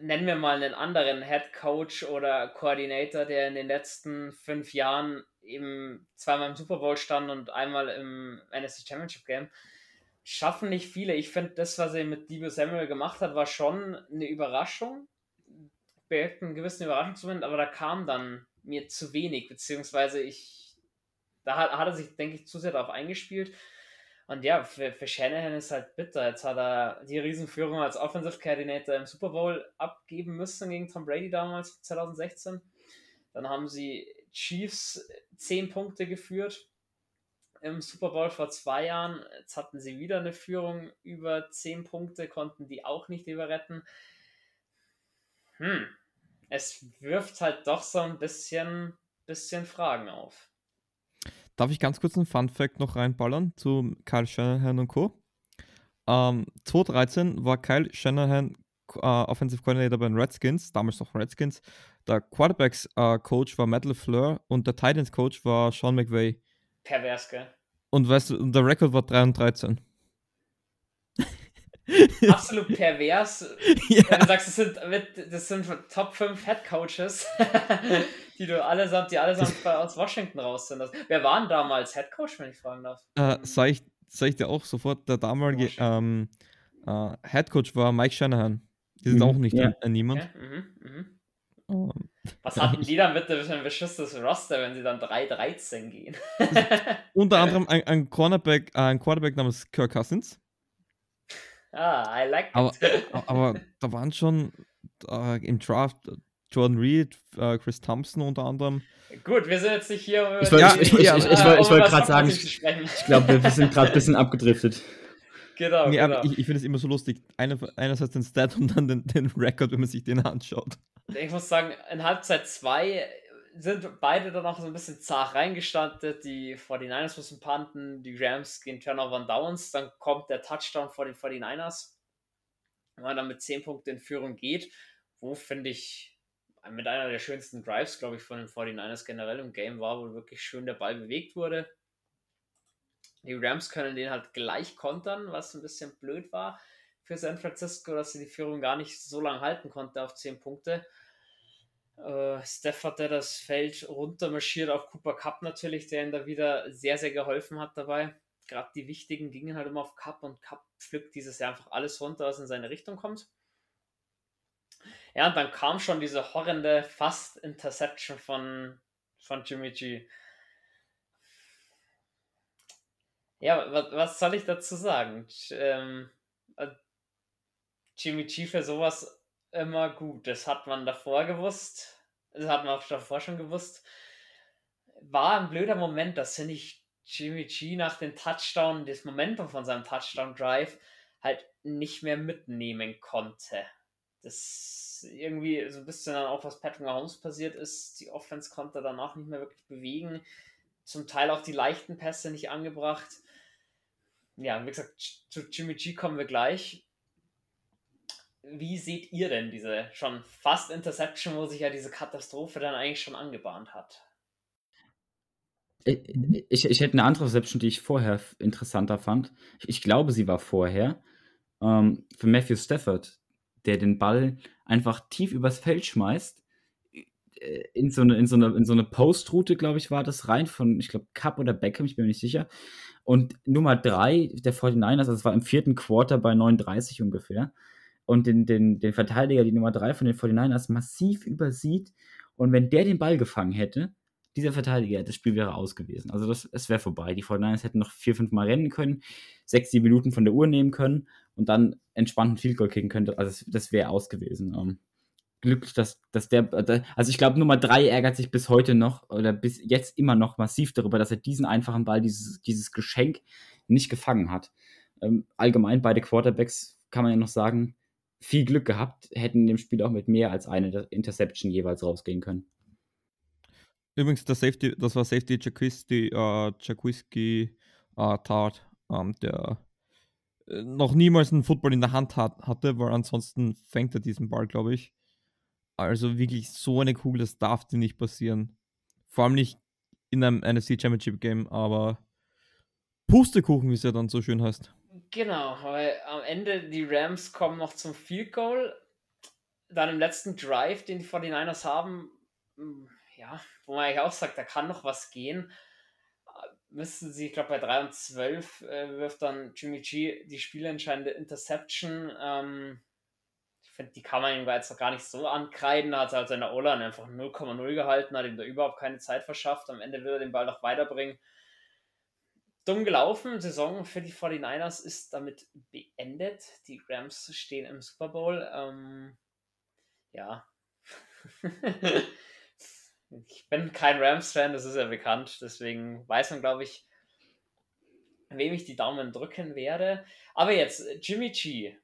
nennen wir mal einen anderen Head Coach oder Coordinator, der in den letzten fünf Jahren eben zweimal im Super Bowl stand und einmal im NFC Championship Game, schaffen nicht viele. Ich finde, das, was er mit Debo Samuel gemacht hat, war schon eine Überraschung. Birgt einen gewissen Überraschungsmoment, aber da kam dann mir zu wenig, beziehungsweise ich, da hat, hat er sich, denke ich, zu sehr darauf eingespielt. Und ja, für, für Shanahan ist halt bitter. Jetzt hat er die Riesenführung als Offensive Coordinator im Super Bowl abgeben müssen gegen Tom Brady damals, 2016. Dann haben sie Chiefs 10 Punkte geführt im Super Bowl vor zwei Jahren. Jetzt hatten sie wieder eine Führung über 10 Punkte, konnten die auch nicht überretten. Hm, es wirft halt doch so ein bisschen, bisschen Fragen auf. Darf ich ganz kurz einen Fun Fact noch reinballern zu Kyle Shanahan und Co. Ähm, 2013 war Kyle Shanahan äh, Offensive Coordinator bei den Redskins, damals noch Redskins. Der Quarterbacks äh, Coach war Matt LeFleur und der Titans Coach war Sean McVay. Pervers, gell? Und weißt du, der Rekord war 3 und 13. Absolut pervers. ja. Wenn du sagst, das sind, das sind Top 5 Head Coaches, die du allesamt, die allesamt aus Washington raus sind. Wer war denn damals Head Coach, wenn ich fragen darf? Äh, sag, ich, sag ich dir auch sofort, der damalige ähm, äh, Head Coach war Mike Shanahan. Die sind mhm. auch nicht ja. ein, niemand. Okay. Mhm. Mhm. Um, Was hatten die dann bitte für ein beschissenes Roster, wenn sie dann 3-13 gehen? Unter anderem ein, ein, Cornerback, äh, ein Quarterback namens Kirk Cousins. Ah, I like aber, aber da waren schon äh, im Draft Jordan Reed, äh, Chris Thompson unter anderem. Gut, wir sind jetzt nicht hier. Ich wollte ja, ich, ich, ich, ich wollt gerade sagen, ich, ich glaube, wir sind gerade ein bisschen abgedriftet. Genau, nee, genau. ich, ich finde es immer so lustig. Einer, einerseits den Stat und dann den, den Record, wenn man sich den anschaut. Ich muss sagen, in Halbzeit 2 sind beide dann auch so ein bisschen zart reingestandet. Die 49ers müssen panten, die Rams gehen Turnover und Downs. Dann kommt der Touchdown vor den 49ers. Wenn man dann mit 10 Punkten in Führung geht, wo finde ich mit einer der schönsten Drives, glaube ich, von den 49ers generell im Game war, wo wirklich schön der Ball bewegt wurde. Die Rams können den halt gleich kontern, was ein bisschen blöd war für San Francisco, dass sie die Führung gar nicht so lange halten konnte auf 10 Punkte. Äh, Steph hat das Feld runtermarschiert, auch Cooper Cup natürlich, der ihm da wieder sehr, sehr geholfen hat dabei. Gerade die wichtigen gingen halt immer auf Cup und Cup pflückt dieses Jahr einfach alles runter, was in seine Richtung kommt. Ja, und dann kam schon diese horrende Fast-Interception von, von Jimmy G. Ja, was, was soll ich dazu sagen? Ähm, äh, Jimmy G für sowas immer gut. Das hat man davor gewusst. Das hat man auch davor schon gewusst. War ein blöder Moment, dass er nicht Jimmy G nach dem Touchdown, das Momentum von seinem Touchdown-Drive halt nicht mehr mitnehmen konnte. Das irgendwie so ein bisschen dann auch, was Patrick Mahomes passiert ist. Die Offense konnte danach nicht mehr wirklich bewegen. Zum Teil auch die leichten Pässe nicht angebracht ja, wie gesagt, zu Jimmy G kommen wir gleich. Wie seht ihr denn diese schon fast Interception, wo sich ja diese Katastrophe dann eigentlich schon angebahnt hat? Ich, ich hätte eine andere Reception, die ich vorher interessanter fand. Ich glaube, sie war vorher. Ähm, für Matthew Stafford, der den Ball einfach tief übers Feld schmeißt. Äh, in so eine, in so eine, in so eine Postroute, glaube ich, war das rein von, ich glaube, Cup oder Beckham, ich bin mir nicht sicher. Und Nummer drei der 49ers, also das war im vierten Quarter bei 39 ungefähr, und den, den, den Verteidiger, die Nummer drei von den 49ers, massiv übersieht. Und wenn der den Ball gefangen hätte, dieser Verteidiger, das Spiel wäre aus gewesen. Also das, es wäre vorbei. Die 49ers hätten noch vier, fünf Mal rennen können, sechs, sieben Minuten von der Uhr nehmen können und dann entspannt ein Field Goal kicken können. Also das, wäre aus gewesen. Ähm, glücklich, dass, dass der, also ich glaube, Nummer drei ärgert sich bis heute noch oder bis jetzt immer noch massiv darüber, dass er diesen einfachen Ball, dieses, dieses Geschenk nicht gefangen hat. Ähm, allgemein beide Quarterbacks kann man ja noch sagen, viel Glück gehabt, hätten in dem Spiel auch mit mehr als eine Interception jeweils rausgehen können. Übrigens, das, Safety, das war Safety Jacquiski, äh, Jacquiski äh, Tart, ähm, der äh, noch niemals einen Football in der Hand hat, hatte, weil ansonsten fängt er diesen Ball, glaube ich. Also wirklich so eine Kugel, das darf dir nicht passieren. Vor allem nicht in einem NFC Championship Game, aber Pustekuchen, wie es ja dann so schön heißt. Genau, weil am Ende die Rams kommen noch zum Field Goal. Dann im letzten Drive, den die 49ers haben, ja, wo man eigentlich auch sagt, da kann noch was gehen. Müssen sie, ich glaube, bei 3 und 12 äh, wirft dann Jimmy G die spielentscheidende Interception. Ähm, finde, die kann man ihm jetzt gar nicht so ankreiden. Hat halt seine O-Line einfach 0,0 gehalten, hat ihm da überhaupt keine Zeit verschafft. Am Ende will er den Ball noch weiterbringen. Dumm gelaufen. Saison für die 49ers ist damit beendet. Die Rams stehen im Super Bowl. Ähm, ja. ich bin kein Rams-Fan, das ist ja bekannt. Deswegen weiß man, glaube ich, wem ich die Daumen drücken werde. Aber jetzt, Jimmy G.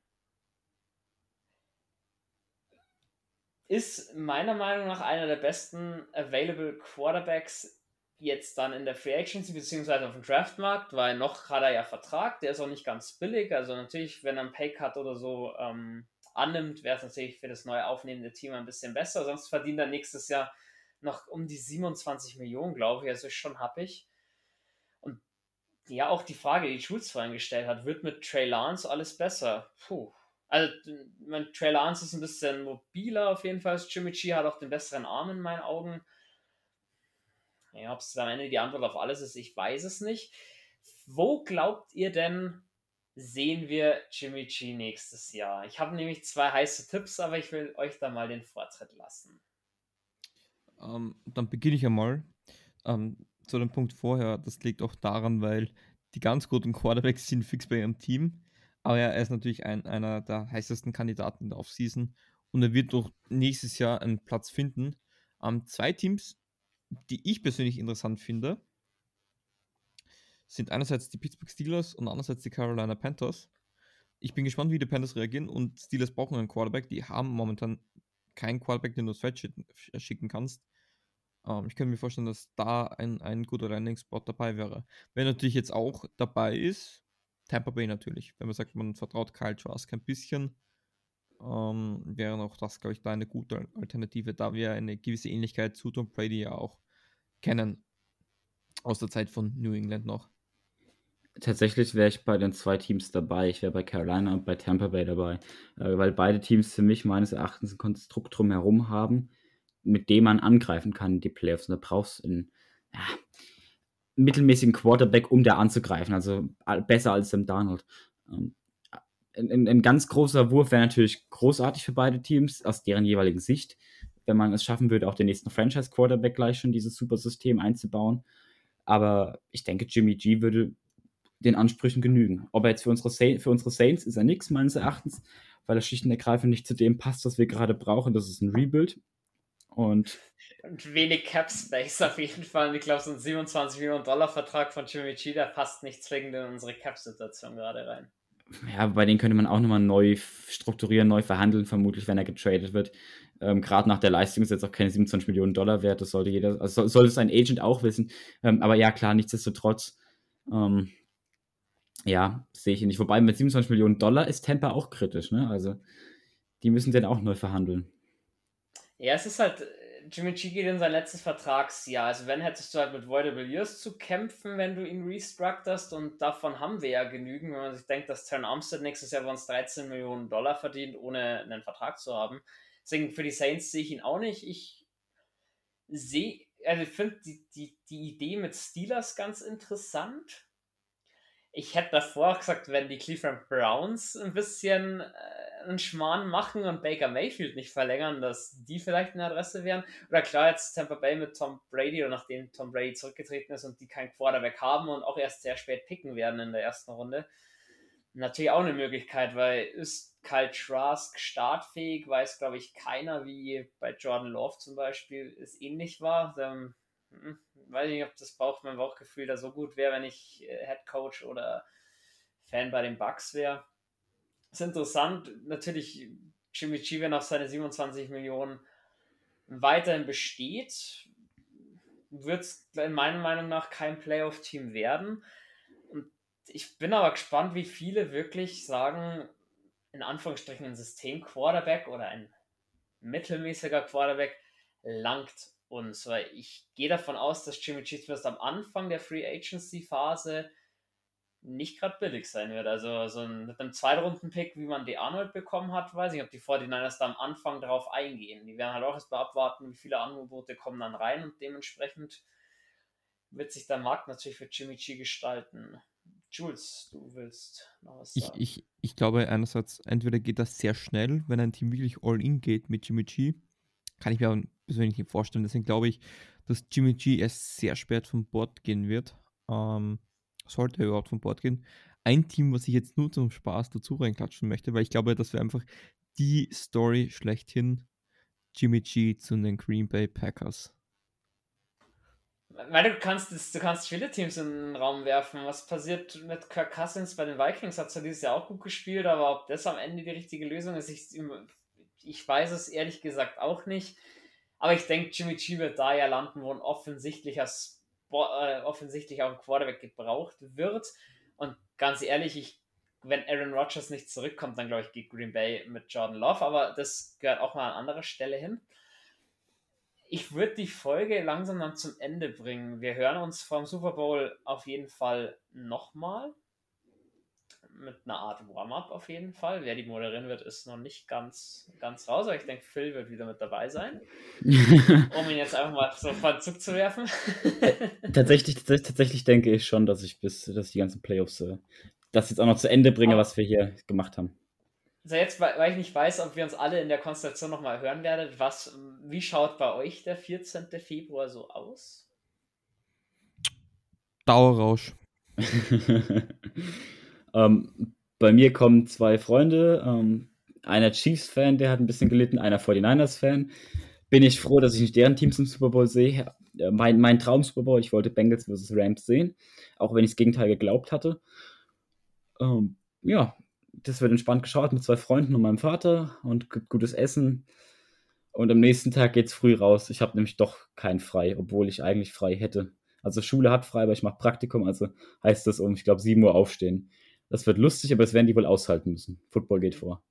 Ist meiner Meinung nach einer der besten Available Quarterbacks jetzt dann in der Free Agency beziehungsweise auf dem Draftmarkt, weil noch hat er ja Vertrag, der ist auch nicht ganz billig. Also natürlich, wenn er einen Paycut oder so ähm, annimmt, wäre es natürlich für das neu aufnehmende Team ein bisschen besser. Sonst verdient er nächstes Jahr noch um die 27 Millionen, glaube ich. Also schon happig. Und ja, auch die Frage, die Schulz vorhin gestellt hat, wird mit Trey Lance alles besser? Puh. Also, mein Trey Lance ist ein bisschen mobiler auf jeden Fall. Jimmy G hat auch den besseren Arm in meinen Augen. Ja, ob es am Ende die Antwort auf alles ist, ich weiß es nicht. Wo glaubt ihr denn, sehen wir Jimmy G nächstes Jahr? Ich habe nämlich zwei heiße Tipps, aber ich will euch da mal den Vortritt lassen. Ähm, dann beginne ich einmal. Ähm, zu dem Punkt vorher, das liegt auch daran, weil die ganz guten Quarterbacks sind fix bei ihrem Team. Aber er ist natürlich ein, einer der heißesten Kandidaten in der Offseason und er wird doch nächstes Jahr einen Platz finden. Ähm, zwei Teams, die ich persönlich interessant finde, sind einerseits die Pittsburgh Steelers und andererseits die Carolina Panthers. Ich bin gespannt, wie die Panthers reagieren und Steelers brauchen einen Quarterback. Die haben momentan keinen Quarterback, den du ins Feld schicken kannst. Ähm, ich könnte mir vorstellen, dass da ein, ein guter Landing-Spot dabei wäre. Wer natürlich jetzt auch dabei ist, Tampa Bay natürlich. Wenn man sagt, man vertraut Kyle Trask ein bisschen, ähm, wäre auch das, glaube ich, da eine gute Alternative, da wir eine gewisse Ähnlichkeit zu Tom Brady ja auch kennen. Aus der Zeit von New England noch. Tatsächlich wäre ich bei den zwei Teams dabei. Ich wäre bei Carolina und bei Tampa Bay dabei, äh, weil beide Teams für mich meines Erachtens ein Konstrukt drumherum haben, mit dem man angreifen kann in die Playoffs. Und da brauchst du einen ja, mittelmäßigen Quarterback, um da anzugreifen. Also besser als dem Donald. Ähm, ein, ein, ganz großer Wurf wäre natürlich großartig für beide Teams aus deren jeweiligen Sicht, wenn man es schaffen würde, auch den nächsten Franchise-Quarterback gleich schon dieses Supersystem einzubauen. Aber ich denke, Jimmy G würde den Ansprüchen genügen. Ob er jetzt für unsere, Sa für unsere Saints ist er nichts, meines Erachtens, weil er schlicht und ergreifend nicht zu dem passt, was wir gerade brauchen. Das ist ein Rebuild. Und, und wenig Cap Space auf jeden Fall. ich glaube, so ein 27 Millionen Dollar Vertrag von Jimmy G, der passt nicht zwingend in unsere Cap-Situation gerade rein. Ja, bei denen könnte man auch nochmal neu strukturieren, neu verhandeln, vermutlich, wenn er getradet wird. Ähm, Gerade nach der Leistung ist jetzt auch keine 27 Millionen Dollar wert, das sollte jeder, also sollte sein Agent auch wissen. Ähm, aber ja, klar, nichtsdestotrotz, ähm, ja, sehe ich ihn nicht. Wobei mit 27 Millionen Dollar ist Tampa auch kritisch, ne? Also, die müssen den auch neu verhandeln. Ja, es ist halt, Jimmy G geht in sein letztes Vertragsjahr. Also wenn hättest du halt mit Voidable Years zu kämpfen, wenn du ihn restructurst und davon haben wir ja genügend, wenn man sich denkt, dass Terran Armstead nächstes Jahr bei uns 13 Millionen Dollar verdient, ohne einen Vertrag zu haben. Deswegen für die Saints sehe ich ihn auch nicht. Ich sehe, also ich finde die, die, die Idee mit Steelers ganz interessant. Ich hätte davor gesagt, wenn die Cleveland Browns ein bisschen äh, einen Schmarrn machen und Baker Mayfield nicht verlängern, dass die vielleicht eine Adresse wären. Oder klar, jetzt Tampa Bay mit Tom Brady oder nachdem Tom Brady zurückgetreten ist und die kein Quarterback haben und auch erst sehr spät picken werden in der ersten Runde. Natürlich auch eine Möglichkeit, weil ist Kyle Trask startfähig, weiß glaube ich keiner, wie bei Jordan Love zum Beispiel es ähnlich war. Ähm, weiß nicht, ob das Bauch, mein Bauchgefühl da so gut wäre, wenn ich äh, Head Coach oder Fan bei den Bucks wäre ist interessant. Natürlich, Jimmy G, wenn auf seine 27 Millionen weiterhin besteht, wird es in meiner Meinung nach kein Playoff-Team werden. Und ich bin aber gespannt, wie viele wirklich sagen, in Anführungsstrichen ein System-Quarterback oder ein mittelmäßiger Quarterback langt uns, weil ich gehe davon aus, dass Jimmy G zumindest am Anfang der Free Agency Phase nicht gerade billig sein wird. Also so ein, mit einem Zweitrunden-Pick, wie man die Arnold bekommen hat, weiß ich, ob die 49ers da am Anfang darauf eingehen. Die werden halt auch erstmal abwarten, wie viele Angebote kommen dann rein und dementsprechend wird sich der Markt natürlich für Jimmy G gestalten. Jules, du willst noch was sagen. Ich, ich, ich glaube einerseits, entweder geht das sehr schnell, wenn ein Team wirklich all-in geht mit Jimmy G. Kann ich mir persönlich nicht vorstellen. Deswegen glaube ich, dass Jimmy G erst sehr spät vom Bord gehen wird. Ähm, sollte er überhaupt vom Bord gehen. Ein Team, was ich jetzt nur zum Spaß dazu reinklatschen möchte, weil ich glaube, das wäre einfach die Story schlechthin. Jimmy G zu den Green Bay Packers. Weil du kannst, du kannst viele Teams in den Raum werfen. Was passiert mit Kirk Cousins bei den Vikings? Hat zwar dieses Jahr auch gut gespielt, aber ob das am Ende die richtige Lösung ist, ich, ich weiß es ehrlich gesagt auch nicht. Aber ich denke, Jimmy G wird da ja landen, wo ein offensichtlicher, Sport, äh, offensichtlich auch ein Quarterback gebraucht wird. Und ganz ehrlich, ich, wenn Aaron Rodgers nicht zurückkommt, dann glaube ich, geht Green Bay mit Jordan Love. Aber das gehört auch mal an anderer Stelle hin ich würde die Folge langsam dann zum Ende bringen. Wir hören uns vom Super Bowl auf jeden Fall nochmal. Mit einer Art Warm-up auf jeden Fall. Wer die moderieren wird, ist noch nicht ganz, ganz raus, aber ich denke, Phil wird wieder mit dabei sein. um ihn jetzt einfach mal so vor Zug zu werfen. tatsächlich, tatsächlich denke ich schon, dass ich bis dass die ganzen Playoffs äh, das jetzt auch noch zu Ende bringe, was wir hier gemacht haben. Also jetzt, weil ich nicht weiß, ob wir uns alle in der Konstellation nochmal hören werden, was, wie schaut bei euch der 14. Februar so aus? Dauerrausch. ähm, bei mir kommen zwei Freunde, ähm, einer Chiefs-Fan, der hat ein bisschen gelitten, einer 49ers-Fan. Bin ich froh, dass ich nicht deren Teams im Super Bowl sehe. Mein, mein Traum-Super Bowl, ich wollte Bengals vs. Rams sehen, auch wenn ich das Gegenteil geglaubt hatte. Ähm, ja, das wird entspannt geschaut mit zwei Freunden und meinem Vater und gibt gutes Essen. Und am nächsten Tag geht es früh raus. Ich habe nämlich doch kein frei, obwohl ich eigentlich frei hätte. Also Schule hat frei, aber ich mache Praktikum, also heißt das um, ich glaube, 7 Uhr aufstehen. Das wird lustig, aber das werden die wohl aushalten müssen. Football geht vor.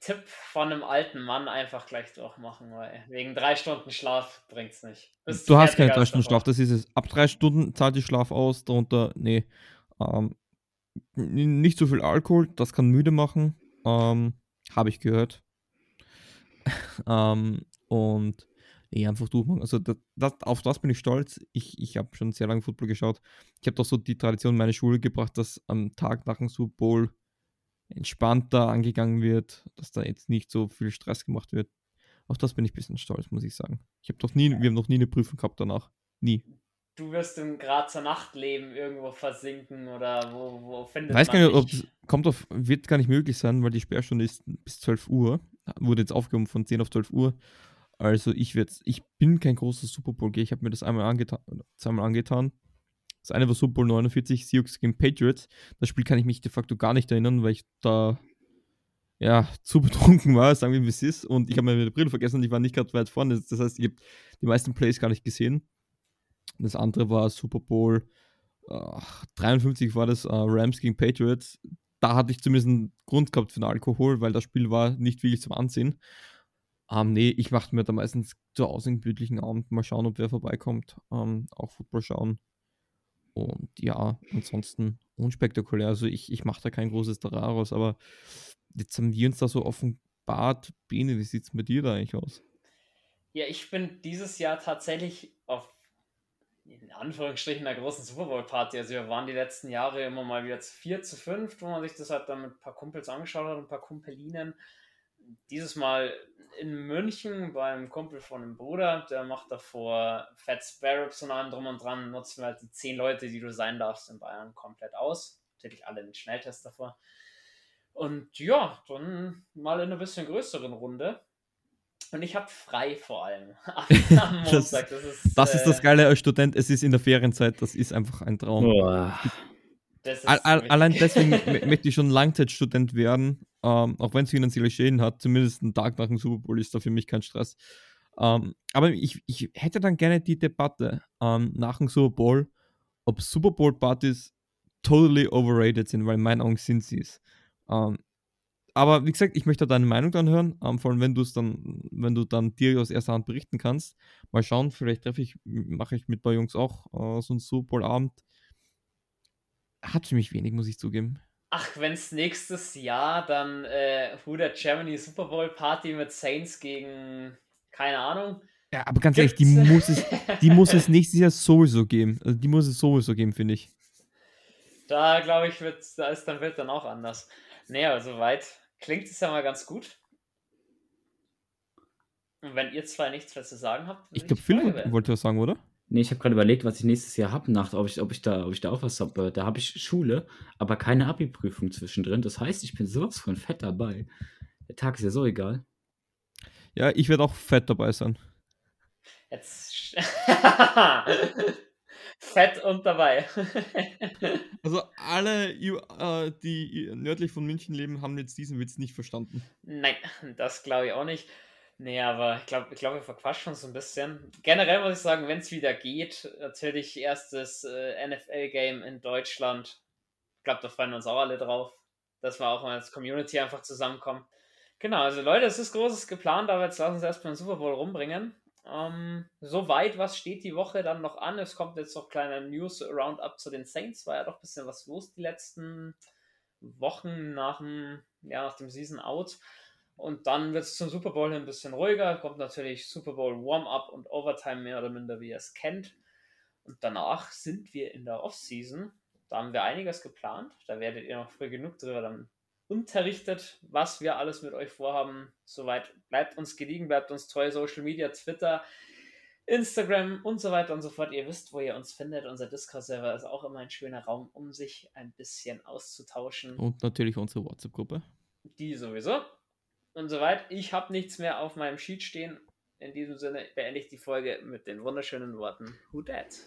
Tipp von einem alten Mann einfach gleich durchmachen, weil wegen drei Stunden Schlaf bringt es nicht. Bist du hast keine drei Stunden Schlaf, das ist es. Ab drei Stunden zahlt die Schlaf aus, darunter, nee. Ähm, nicht so viel Alkohol, das kann müde machen, ähm, habe ich gehört. ähm, und nee, einfach durchmachen. Also das, das, auf das bin ich stolz. Ich, ich habe schon sehr lange Football geschaut. Ich habe doch so die Tradition in meine Schule gebracht, dass am Tag nach dem Super Bowl entspannter angegangen wird, dass da jetzt nicht so viel Stress gemacht wird. Auf das bin ich ein bisschen stolz, muss ich sagen. Ich habe doch nie, wir haben noch nie eine Prüfung gehabt danach. Nie du wirst im Grazer Nachtleben irgendwo versinken oder wo, wo findet Weiß man gar nicht, ob es kommt auf, wird gar nicht möglich sein, weil die Sperrstunde ist bis 12 Uhr. Wurde jetzt aufgehoben von 10 auf 12 Uhr. Also ich werde ich bin kein großer Super Bowl Geher. Ich habe mir das einmal angetan, zweimal angetan. Das eine war Super Bowl 49, Seahawks gegen Patriots. Das Spiel kann ich mich de facto gar nicht erinnern, weil ich da ja, zu betrunken war, sagen wir wie es ist. Und ich habe meine Brille vergessen und ich war nicht gerade weit vorne. Das heißt, ich habe die meisten Plays gar nicht gesehen. Das andere war Super Bowl äh, 53 war das äh, Rams gegen Patriots. Da hatte ich zumindest einen Grund gehabt für den Alkohol, weil das Spiel war nicht wirklich zum Ansehen. Ähm, nee, ich mache mir da meistens zu Hause einen gemütlichen Abend mal schauen, ob wer vorbeikommt. Ähm, auch Football schauen. Und ja, ansonsten unspektakulär. Also ich, ich mache da kein großes Daraus, aber jetzt haben wir uns da so offenbart. Bene, wie sieht es mit dir da eigentlich aus? Ja, ich bin dieses Jahr tatsächlich auf in Anführungsstrichen einer großen Super Bowl Party. Also wir waren die letzten Jahre immer mal wieder zu vier, zu fünf, wo man sich das halt dann mit ein paar Kumpels angeschaut hat, ein paar Kumpelinen. Dieses Mal in München beim Kumpel von einem Bruder, der macht davor Fat Sparrows und allem drum und dran, nutzen wir halt die zehn Leute, die du sein darfst in Bayern, komplett aus. Natürlich alle den Schnelltest davor. Und ja, dann mal in einer bisschen größeren Runde. Und ich habe frei vor allem. Am Montag. Das, das, ist, das, ist, das äh, Geile als Student. Es ist in der Ferienzeit. Das ist einfach ein Traum. All, allein deswegen möchte ich schon Langzeitstudent werden. Ähm, auch wenn es finanzielle Schäden hat. Zumindest einen Tag nach dem Super Bowl ist da für mich kein Stress. Ähm, aber ich, ich hätte dann gerne die Debatte ähm, nach dem Super Bowl, ob Super Bowl Partys totally overrated sind, weil in meinen Augen sind sie es. Ähm, aber wie gesagt, ich möchte deine Meinung dann hören, ähm, vor allem wenn du es dann, wenn du dann dir aus erster Hand berichten kannst. Mal schauen, vielleicht treffe ich, mache ich mit ein paar Jungs auch äh, so einen Super Bowl-Abend. Hat für mich wenig, muss ich zugeben. Ach, wenn es nächstes Jahr dann äh, Huda Germany Super Bowl Party mit Saints gegen, keine Ahnung. Ja, aber ganz ehrlich, die muss, es, die muss es nächstes Jahr sowieso geben. Also die muss es sowieso geben, finde ich. Da glaube ich, wird, da ist dann Welt dann auch anders. Naja, soweit klingt es ja mal ganz gut. Und wenn ihr zwei nichts mehr zu sagen habt, ich glaube, Phil wollte was sagen, oder? Nee, ich habe gerade überlegt, was ich nächstes Jahr habe, nach, ob ich, ob, ich da, ob ich da auch was habe. Da habe ich Schule, aber keine Abi-Prüfung zwischendrin. Das heißt, ich bin sowas von fett dabei. Der Tag ist ja so egal. Ja, ich werde auch fett dabei sein. Jetzt. fett und dabei. also alle, äh, die nördlich von München leben, haben jetzt diesen Witz nicht verstanden. Nein, das glaube ich auch nicht. Nee, aber ich glaube, ich glaub, wir verquatschen uns ein bisschen. Generell muss ich sagen, wenn es wieder geht, natürlich erstes äh, NFL-Game in Deutschland. Ich glaube, da freuen wir uns auch alle drauf, dass wir auch mal als Community einfach zusammenkommen. Genau, also Leute, es ist Großes geplant, aber jetzt lassen wir uns erstmal den Super Bowl rumbringen. Ähm, soweit, was steht die Woche dann noch an? Es kommt jetzt noch kleiner News-Roundup zu den Saints. War ja doch ein bisschen was los die letzten Wochen nach dem, ja, nach dem Season Out. Und dann wird es zum Super Bowl ein bisschen ruhiger. Kommt natürlich Super Bowl Warm-up und Overtime mehr oder minder, wie ihr es kennt. Und danach sind wir in der Off-Season. Da haben wir einiges geplant. Da werdet ihr noch früh genug drüber dann unterrichtet, was wir alles mit euch vorhaben. Soweit bleibt uns gediegen, bleibt uns treu. Social Media, Twitter, Instagram und so weiter und so fort. Ihr wisst, wo ihr uns findet. Unser Discord-Server ist auch immer ein schöner Raum, um sich ein bisschen auszutauschen. Und natürlich unsere WhatsApp-Gruppe. Die sowieso. Und soweit. Ich habe nichts mehr auf meinem Sheet stehen. In diesem Sinne beende ich die Folge mit den wunderschönen Worten Who Dat?